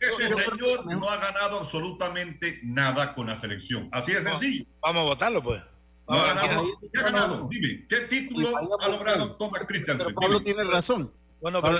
ese señor no ha ganado absolutamente nada con la selección. Así de sencillo. Vamos a votarlo, pues. No ha ganado. ¿Qué ha ganado? Dime, ¿qué título ha logrado Thomas Christiansen? Pablo tiene razón. Bueno, pero,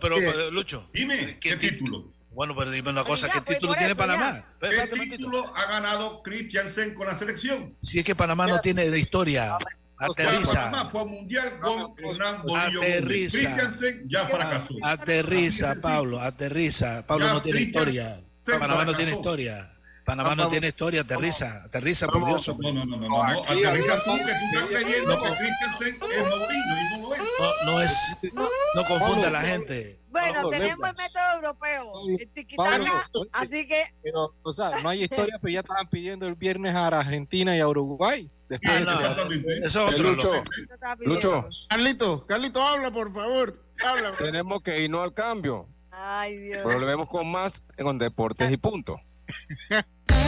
pero Lucho. Dime, ¿qué título? Bueno, pero dime una cosa, ¿qué título tiene Panamá? ¿Qué título ha ganado Christiansen con la selección? Si es que Panamá no tiene de historia. Aterriza. Panamá fue mundial con Hernán Bolillo. Aterriza. Christiansen ya fracasó. Aterriza, Pablo, aterriza. Pablo no tiene historia. Panamá no tiene historia. Panamá no tiene historia, aterriza, aterriza, por Dios. No, no, no, no, no, aterriza tú que tú estás creyendo que Christensen es Mourinho y no lo es. No, no es, no confunda a la gente. Bueno, tenemos el método europeo, el así que... Pero, o sea, no hay historia, pero ya estaban pidiendo el viernes a Argentina y a Uruguay. Después ah, de eso es otro Lucho, Lucho. Carlito, Carlito, habla, por favor. Habla. Tenemos que irnos al cambio. Ay, Dios. Pero lo vemos con más con deportes y punto.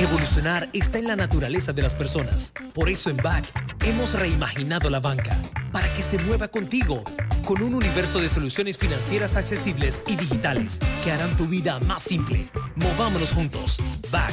Evolucionar está en la naturaleza de las personas. Por eso en BAC hemos reimaginado la banca para que se mueva contigo con un universo de soluciones financieras accesibles y digitales que harán tu vida más simple. Movámonos juntos. BAC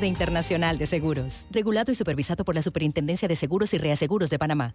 de Internacional de Seguros. Regulado y supervisado por la Superintendencia de Seguros y Reaseguros de Panamá.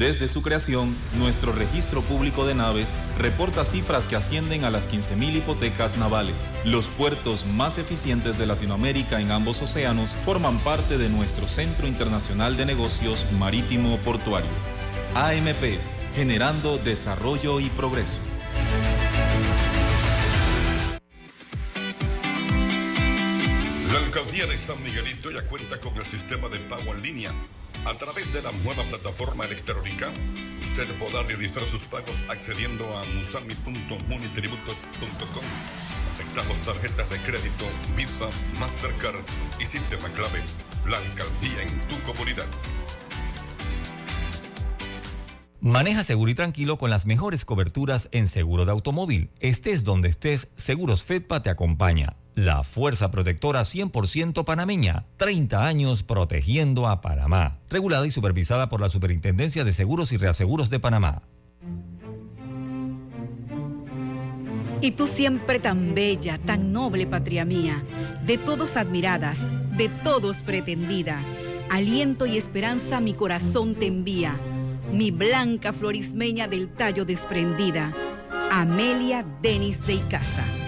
Desde su creación, nuestro registro público de naves reporta cifras que ascienden a las 15.000 hipotecas navales. Los puertos más eficientes de Latinoamérica en ambos océanos forman parte de nuestro Centro Internacional de Negocios Marítimo Portuario. AMP, generando desarrollo y progreso. La alcaldía de San Miguelito ya cuenta con el sistema de pago en línea a través de la nueva plataforma electrónica, usted podrá realizar sus pagos accediendo a musami.munitributos.com. Aceptamos tarjetas de crédito, Visa, Mastercard y sistema clave. La alcaldía en tu comunidad. Maneja seguro y tranquilo con las mejores coberturas en seguro de automóvil. Estés donde estés, Seguros Fedpa te acompaña. La Fuerza Protectora 100% panameña. 30 años protegiendo a Panamá. Regulada y supervisada por la Superintendencia de Seguros y Reaseguros de Panamá. Y tú siempre tan bella, tan noble, patria mía, de todos admiradas, de todos pretendida. Aliento y esperanza mi corazón te envía, mi blanca florismeña del tallo desprendida. Amelia Denis de Icaza.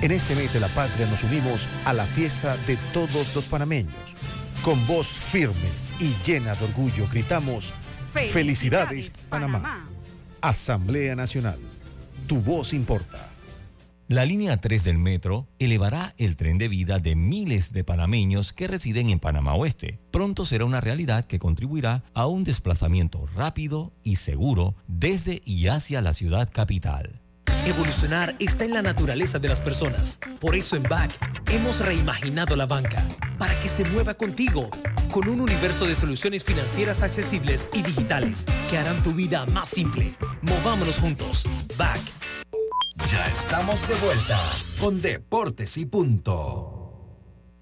En este mes de la patria nos unimos a la fiesta de todos los panameños. Con voz firme y llena de orgullo gritamos, Felicidades, Panamá. Asamblea Nacional, tu voz importa. La línea 3 del metro elevará el tren de vida de miles de panameños que residen en Panamá Oeste. Pronto será una realidad que contribuirá a un desplazamiento rápido y seguro desde y hacia la ciudad capital. Evolucionar está en la naturaleza de las personas. Por eso en BAC hemos reimaginado la banca para que se mueva contigo con un universo de soluciones financieras accesibles y digitales que harán tu vida más simple. Movámonos juntos. BAC. Ya estamos de vuelta con Deportes y Punto.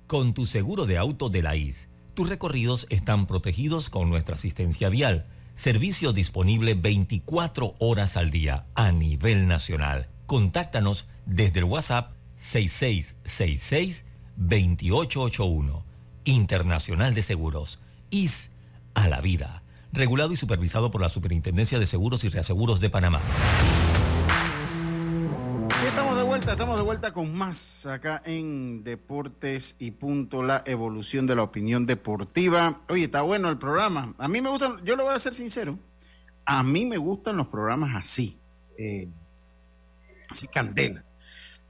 Con tu seguro de auto de la IS, tus recorridos están protegidos con nuestra asistencia vial Servicio disponible 24 horas al día a nivel nacional. Contáctanos desde el WhatsApp 6666-2881. Internacional de Seguros. IS a la vida. Regulado y supervisado por la Superintendencia de Seguros y Reaseguros de Panamá. Estamos de vuelta, estamos de vuelta con más acá en Deportes y Punto, la evolución de la opinión deportiva. Oye, está bueno el programa. A mí me gustan, yo lo voy a ser sincero, a mí me gustan los programas así, eh, así candela.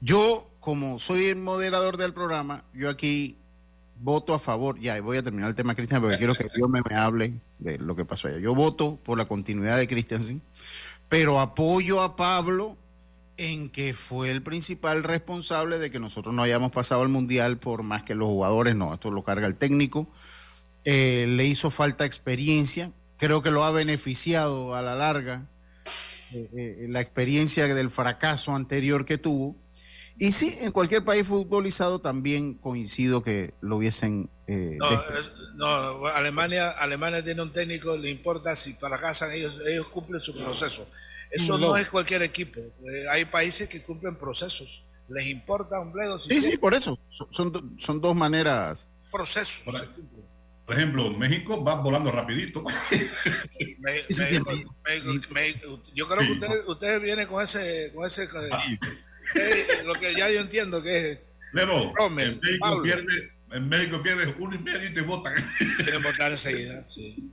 Yo, como soy el moderador del programa, yo aquí voto a favor, ya voy a terminar el tema Cristian porque quiero que Dios me, me hable de lo que pasó allá. Yo voto por la continuidad de Cristian, pero apoyo a Pablo en que fue el principal responsable de que nosotros no hayamos pasado al Mundial por más que los jugadores, no, esto lo carga el técnico. Eh, le hizo falta experiencia, creo que lo ha beneficiado a la larga eh, eh, la experiencia del fracaso anterior que tuvo. Y sí, en cualquier país futbolizado también coincido que lo hubiesen... no, no, Alemania, Alemania tiene un técnico, le importa si para casa ellos, ellos cumplen su proceso. Eso no, es cualquier equipo. Eh, hay países que cumplen procesos. Les importa un bledo. sí, sí, por eso. Son, son, dos maneras. Procesos. Por, ejemplo, México va volando rapidito. yo creo que ustedes usted vienen con ese... Con ese eh, lo que ya yo entiendo que es... Lemo, en México pierde en México pierdes uno y medio y te votan. Quieren votar enseguida, sí.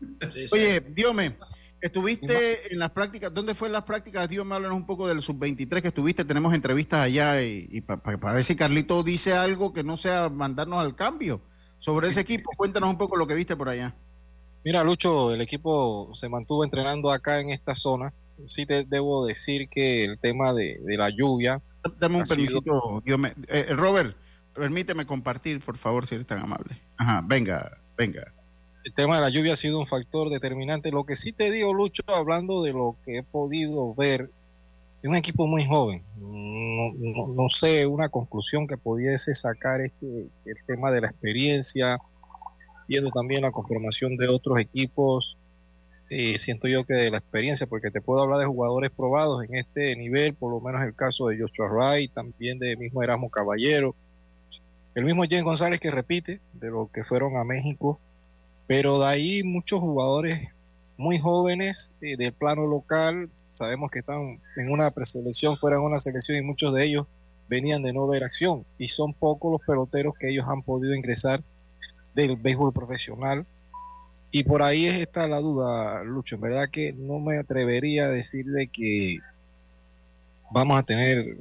Oye, Diome, estuviste en las prácticas, ¿dónde fue en las prácticas? Diome, háblanos un poco del sub-23 que estuviste, tenemos entrevistas allá y, para ver si Carlito dice algo que no sea mandarnos al cambio sobre ese equipo. Cuéntanos un poco lo que viste por allá. Mira, Lucho, el equipo se mantuvo entrenando acá en esta zona. Sí te debo decir que el tema de, la lluvia... Dame un permiso, Diome. Eh, Robert, permíteme compartir, por favor, si eres tan amable. Ajá, venga, venga. El tema de la lluvia ha sido un factor determinante. Lo que sí te digo, Lucho, hablando de lo que he podido ver, es un equipo muy joven. No, sé, una conclusión que pudiese sacar es que el tema de la experiencia, viendo también la conformación de otros equipos, eh, siento yo que de la experiencia, porque te puedo hablar de jugadores probados en este nivel, por lo menos el caso de Joshua Wright, también de mismo Erasmo Caballero, el mismo Jen González que repite de lo que fueron a México, pero de ahí muchos jugadores muy jóvenes eh, del plano local. Sabemos que están en una preselección, fuera en una selección y muchos de ellos venían de no ver acción y son pocos los peloteros que ellos han podido ingresar del béisbol profesional. Y por ahí está la duda, Lucho. En verdad que no me atrevería a decirle que vamos a tener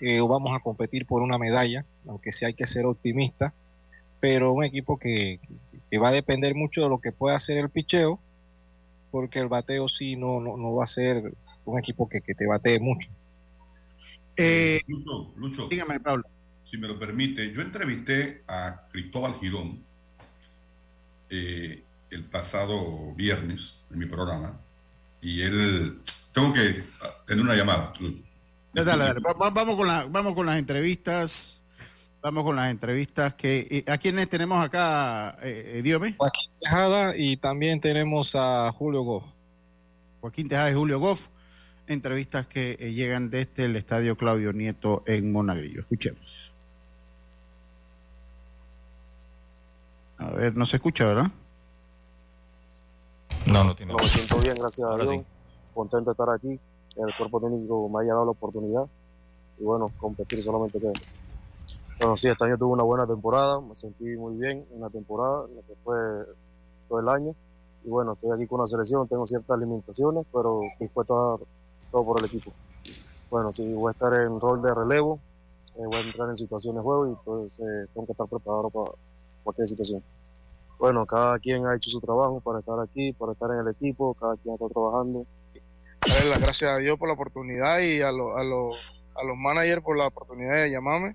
eh, o vamos a competir por una medalla, aunque sí hay que ser optimista, pero un equipo que, que va a depender mucho de lo que pueda hacer el picheo, porque el bateo sí no, no, va a ser un equipo que, te batee mucho. Eh, Lucho, dígame, Pablo. Si me lo permite, yo entrevisté a Cristóbal Girón eh, el pasado viernes en mi programa y él, tengo que tener una llamada. Vamos, con la, vamos con las entrevistas. Vamos con las entrevistas que a quienes tenemos acá, eh, eh Diome. Joaquín Tejada y también tenemos a Julio Goff. Joaquín Tejada y Julio Goff, entrevistas que eh, llegan desde el Estadio Claudio Nieto en Monagrillo. Escuchemos. A ver, no se escucha, ¿verdad? No, no tiene. No, me siento bien, gracias a Dios. Contento de estar aquí. El cuerpo técnico me haya dado la oportunidad. Y bueno, competir solamente queda. Bueno, sí, este año tuve una buena temporada, me sentí muy bien en la temporada, lo que fue todo el año. Y bueno, estoy aquí con la selección, tengo ciertas limitaciones, pero dispuesto a dar todo por el equipo. Bueno, sí, voy a estar en rol de relevo, eh, voy a entrar en situaciones de juego y pues eh, tengo que estar preparado para cualquier situación. Bueno, cada quien ha hecho su trabajo para estar aquí, para estar en el equipo, cada quien está trabajando. Darle las gracias a Dios por la oportunidad y a, a, a los managers por la oportunidad de llamarme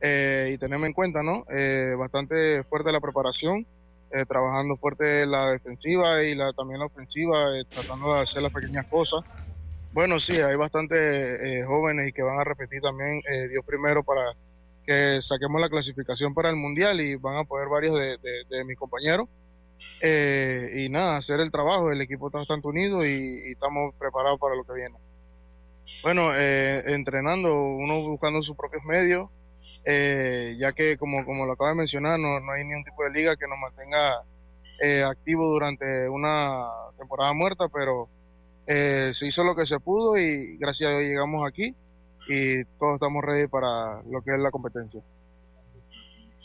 eh, y tenerme en cuenta, ¿no? Eh, bastante fuerte la preparación, eh, trabajando fuerte la defensiva y la, también la ofensiva, tratando de hacer las pequeñas cosas. Bueno, sí, hay bastantes jóvenes y que van a repetir también Dios primero para que saquemos la clasificación para el Mundial y van a poder varios de, mis compañeros. Y nada, hacer el trabajo, el equipo está bastante unido y, estamos preparados para lo que viene. Bueno, entrenando, uno buscando sus propios medios, eh, ya que como, como lo acaba de mencionar, no, no hay ningún tipo de liga que nos mantenga eh, activo durante una temporada muerta, pero eh, se hizo lo que se pudo y gracias a Dios llegamos aquí y todos estamos ready para lo que es la competencia.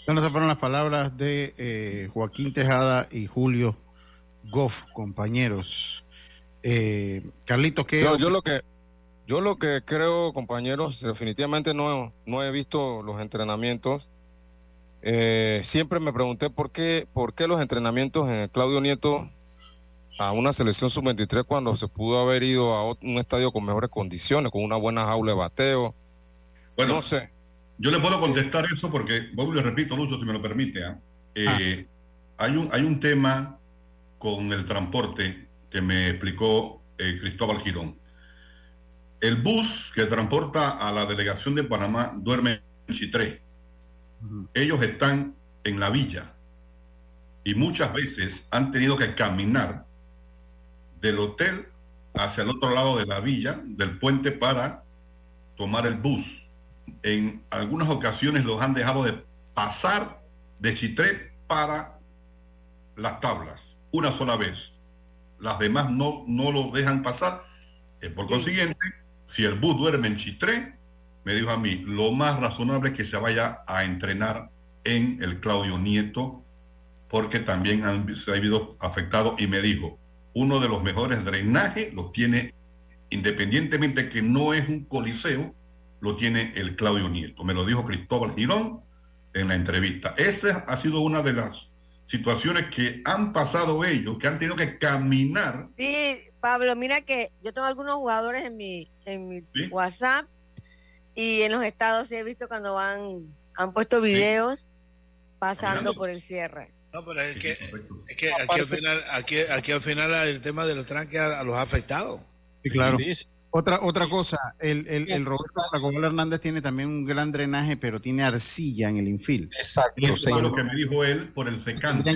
Esas fueron las palabras de Joaquín Tejada y Julio Goff, compañeros. Carlitos, ¿qué? yo lo que yo lo que creo, compañeros, definitivamente no, no he visto los entrenamientos. Eh, siempre me pregunté por qué, por qué los entrenamientos en el Claudio Nieto a una selección sub-23 cuando se pudo haber ido a un estadio con mejores condiciones, con una buena jaula de bateo. Bueno, no sé. Yo le puedo contestar eso porque, vuelvo le repito, Lucho, si me lo permite. ¿ah? Eh, hay, un, hay un tema con el transporte que me explicó eh, Cristóbal Girón. El bus que transporta a la delegación de Panamá duerme en Chitré. Ellos están en la villa y muchas veces han tenido que caminar del hotel hacia el otro lado de la villa, del puente, para tomar el bus. En algunas ocasiones los han dejado de pasar de Chitré para las tablas, una sola vez. Las demás no, no lo dejan pasar. Eh, por consiguiente, si el bus duerme en Chitré, me dijo a mí, lo más razonable es que se vaya a entrenar en el Claudio Nieto, porque también se ha habido afectado y me dijo, uno de los mejores drenajes los tiene, independientemente que no es un coliseo, lo tiene el Claudio Nieto. Me lo dijo Cristóbal Girón en la entrevista. Esa ha sido una de las situaciones que han pasado ellos, que han tenido que caminar. Sí, Pablo, mira que yo tengo algunos jugadores en mi, en mi WhatsApp y en los estados he visto cuando van, han puesto videos pasando por el cierre. No, pero es que, es que aquí, al final, aquí, aquí al final el tema de los tranques los ha afectado. Sí, claro. Otra, otra cosa, el, el, el Roberto Hernández tiene también un gran drenaje, pero tiene arcilla en el infil. Exacto. Eso es lo que me dijo él por el secante.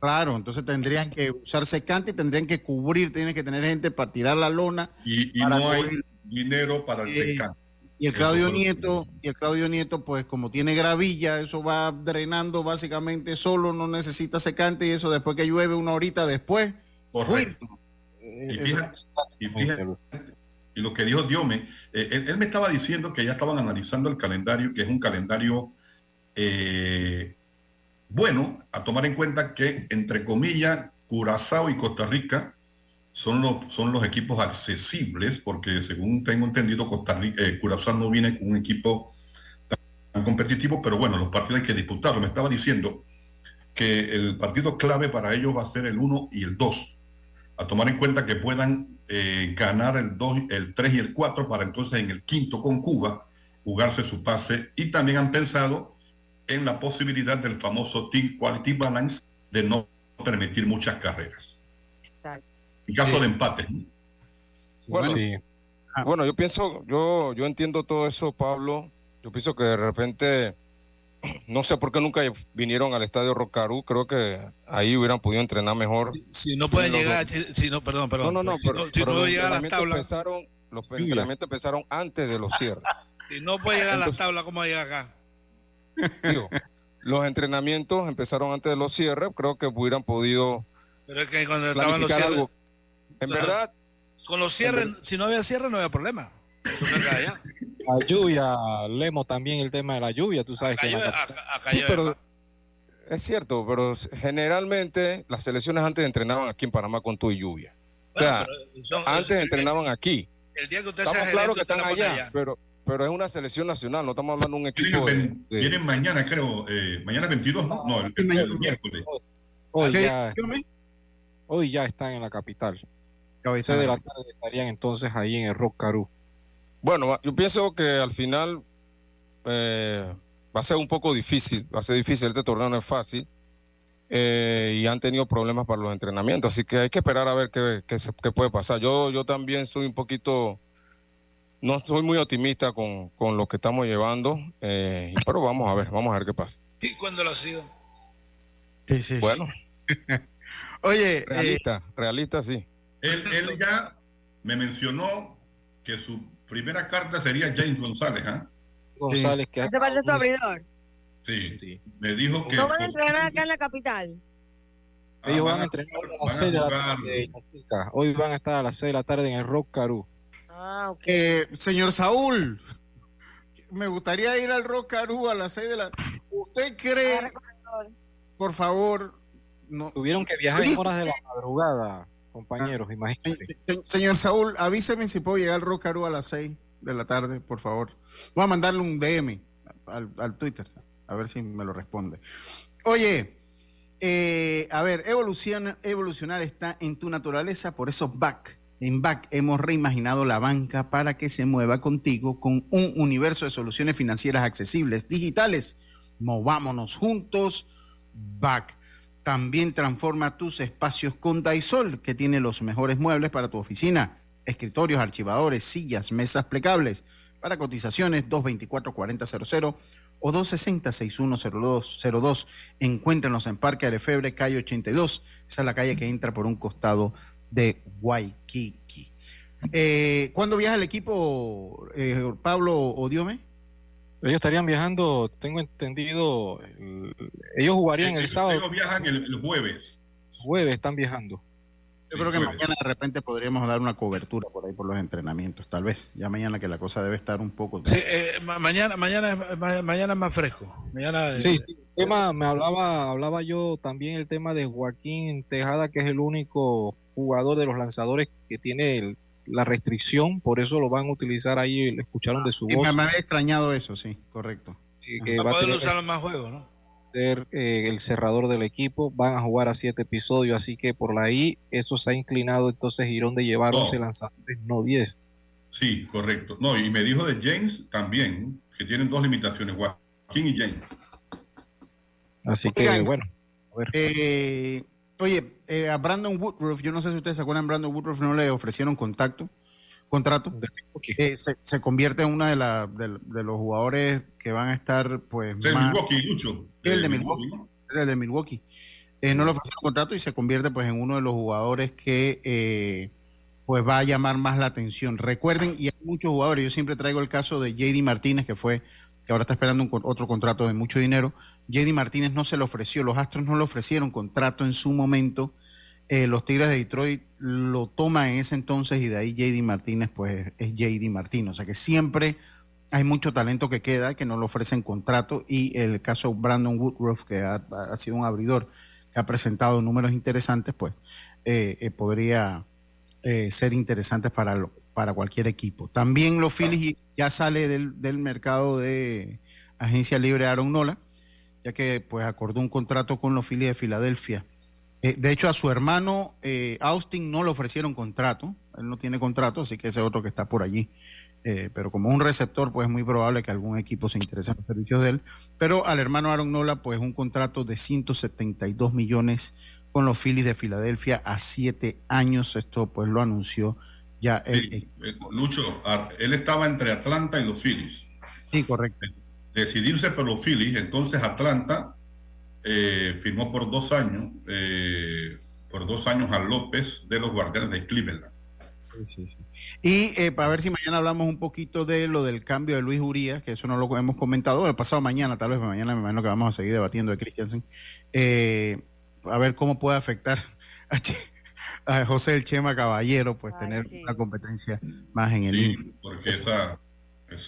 Claro, entonces tendrían que usar secante y tendrían que cubrir, tienen que tener gente para tirar la lona. Y, no hay dinero para el secante. Y el Claudio Nieto, y el Claudio Nieto, pues como tiene gravilla, eso va drenando básicamente solo, no necesita secante, y eso después que llueve una horita después, Correcto. Y fíjate, y, fíjate, y lo que dijo Diome, eh, él, me estaba diciendo que ya estaban analizando el calendario, que es un calendario eh, bueno, a tomar en cuenta que, entre comillas, Curazao y Costa Rica son los, son los equipos accesibles, porque según tengo entendido, Costa Rica, eh, Curazao no viene con un equipo tan competitivo, pero bueno, los partidos hay que disputarlo. Me estaba diciendo que el partido clave para ellos va a ser el 1 y el 2, a tomar en cuenta que puedan eh, ganar el 2, el 3 y el 4 para entonces en el quinto con Cuba jugarse su pase y también han pensado en la posibilidad del famoso Team Quality Balance de no permitir muchas carreras. En caso de empate. Bueno, bueno, yo pienso, yo, yo entiendo todo eso, Pablo. Yo pienso que de repente no sé por qué nunca vinieron al estadio Rocarú, creo que ahí hubieran podido entrenar mejor. Si no pueden llegar, si no, perdón, perdón. No, no, no, si pero, no, a las tablas. Empezaron, los entrenamientos empezaron antes de los cierres. Si no puede llegar a las tablas, ¿cómo llega acá? Digo, los entrenamientos empezaron antes de los cierres, creo que hubieran podido. Pero es que cuando estaban los cierres. Algo. En verdad. Con los cierres, si no había cierre, no había problema. La lluvia, Lemo también el tema de la lluvia, tú sabes que... sí, pero es cierto, pero generalmente las selecciones antes entrenaban aquí en Panamá con tu y lluvia. o sea, antes entrenaban aquí. El día que usted estamos claro que están allá, pero pero es una selección nacional, no estamos hablando de un equipo. Vienen, mañana, creo, eh, mañana 22, no, el, miércoles. Hoy ya, hoy ya están en la capital. Cabeza de la tarde estarían entonces ahí en el Rock Caru. Bueno, yo pienso que al final eh, va a ser un poco difícil, va a ser difícil, este torneo no es fácil eh, y han tenido problemas para los entrenamientos, así que hay que esperar a ver qué, qué, puede pasar. Yo, yo también soy un poquito, no soy muy optimista con, con lo que estamos llevando, eh, pero vamos a ver, vamos a ver qué pasa. ¿Y cuándo lo ha sido? Sí, sí, bueno. Oye, realista, realista sí. Él, él ya me mencionó que su primera carta sería James González, ¿ah? González, que ¿Hace falta su abridor? Sí. Me dijo que. ¿No van a entrenar acá en la capital? Ah, Ellos van, a entrenar a las 6 de la tarde. Hoy van a estar a las 6 de la tarde en el Rock Caru. Ah, ok. Eh, señor Saúl, me gustaría ir al Rock Caru a las 6 de la ¿Usted cree? Ah, por favor, no. Tuvieron que viajar en horas de la madrugada compañeros, ah, imagínate. señor Saúl, avíseme si puedo llegar al Rocaru a las 6 de la tarde, por favor. Voy a mandarle un DM al, Twitter, a ver si me lo responde. Oye, eh, a ver, evolucionar está en tu naturaleza, por eso Back. En Back hemos reimaginado la banca para que se mueva contigo con un universo de soluciones financieras accesibles, digitales. Movámonos juntos, Back. También transforma tus espacios con Daisol, que tiene los mejores muebles para tu oficina, escritorios, archivadores, sillas, mesas plegables. Para cotizaciones 224-4000 o 260-6102. Encuéntranos en Parque de Febre, calle 82. Esa es la calle que entra por un costado de Waikiki. Eh, ¿Cuándo viaja el equipo, eh, Pablo o Diome? Ellos estarían viajando, tengo entendido, ellos jugarían el, sábado. Ellos viajan el, jueves. Jueves están viajando. Yo creo que mañana de repente podríamos dar una cobertura por ahí por los entrenamientos, tal vez. Ya mañana que la cosa debe estar un poco. Sí, eh, mañana, mañana, mañana es más fresco. Mañana. Sí, sí. tema, me hablaba, hablaba yo también el tema de Joaquín Tejada, que es el único jugador de los lanzadores que tiene el la restricción, por eso lo van a utilizar ahí, le escucharon de su voz. Me, había extrañado eso, sí, correcto. que va a poder usar más juegos, ¿no? Ser eh, el cerrador del equipo, van a jugar a siete episodios, así que por ahí eso se ha inclinado entonces Girón de llevar 11 lanzadores, no 10. Sí, correcto. No, y me dijo de James también, que tienen dos limitaciones, Joaquín y James. Así que, bueno. A ver. Eh, Oye, eh, a Brandon Woodruff, yo no sé si ustedes se acuerdan, Brandon Woodruff no le ofrecieron contacto, contrato. Eh, se, convierte en uno de, la, de, los jugadores que van a estar, pues. De Milwaukee, Lucho. El de Milwaukee. El de Milwaukee. Eh, no le ofrecieron contrato y se convierte, pues, en uno de los jugadores que, pues, va a llamar más la atención. Recuerden, y hay muchos jugadores, yo siempre traigo el caso de JD Martínez, que fue que ahora está esperando un, otro contrato de mucho dinero. JD Martínez no se le ofreció, los Astros no le ofrecieron contrato en su momento Eh, los Tigres de Detroit lo toman en ese entonces y de ahí JD Martínez, pues es JD Martínez. O sea que siempre hay mucho talento que queda, que no le ofrecen contrato. Y el caso Brandon Woodruff, que ha, sido un abridor que ha presentado números interesantes, pues eh, eh, podría ser interesante para, para cualquier equipo. También los Phillies ya sale del, del mercado de agencia libre Aaron Nola, ya que pues acordó un contrato con los Phillies de Filadelfia eh, de hecho, a su hermano eh, Austin no le ofrecieron contrato. Él no tiene contrato, así que ese otro que está por allí. Eh, pero como un receptor, pues es muy probable que algún equipo se interese en los servicios de él. Pero al hermano Aaron Nola, pues un contrato de 172 millones con los Phillies de Filadelfia a siete años. Esto pues lo anunció ya él. Lucho, él estaba entre Atlanta y los Phillies. Sí, correcto. Decidirse por los Phillies, entonces Atlanta eh, firmó por dos años, eh, por dos años a López de los Guardianes de Cleveland. Y eh, para ver si mañana hablamos un poquito de lo del cambio de Luis Urías, que eso no lo hemos comentado, el pasado mañana, tal vez mañana me imagino que vamos a seguir debatiendo de Christiansen, a ver cómo puede afectar a, José El Chema Caballero, pues tener una competencia más en el... Sí, porque esa,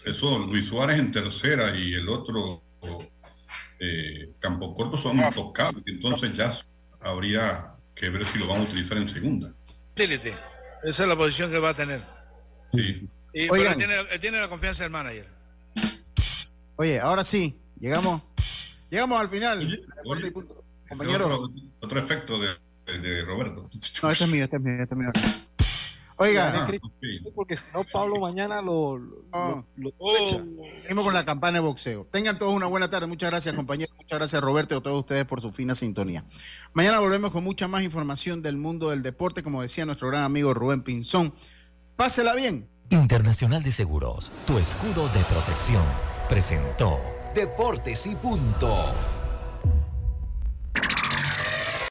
eso, Luis Suárez en tercera y el otro eh, Campo Corto son intocables, entonces ya habría que ver si lo vamos a utilizar en segunda. Esa es la posición que va a tener. Sí. Y, pero tiene, tiene, la confianza del manager. Oye, ahora sí, llegamos llegamos al final. Compañero. Otro, efecto de, de, Roberto. No, este es mío, este es mío, este es mío. Oiga, porque si no, Pablo mañana lo. lo, Seguimos con la campana de boxeo. Tengan todos una buena tarde. Muchas gracias, compañeros. Muchas gracias, Roberto, y a todos ustedes por su fina sintonía. Mañana volvemos con mucha más información del mundo del deporte, como decía nuestro gran amigo Rubén Pinzón. Pásela bien. Internacional de Seguros, tu escudo de protección, presentó Deportes y Punto.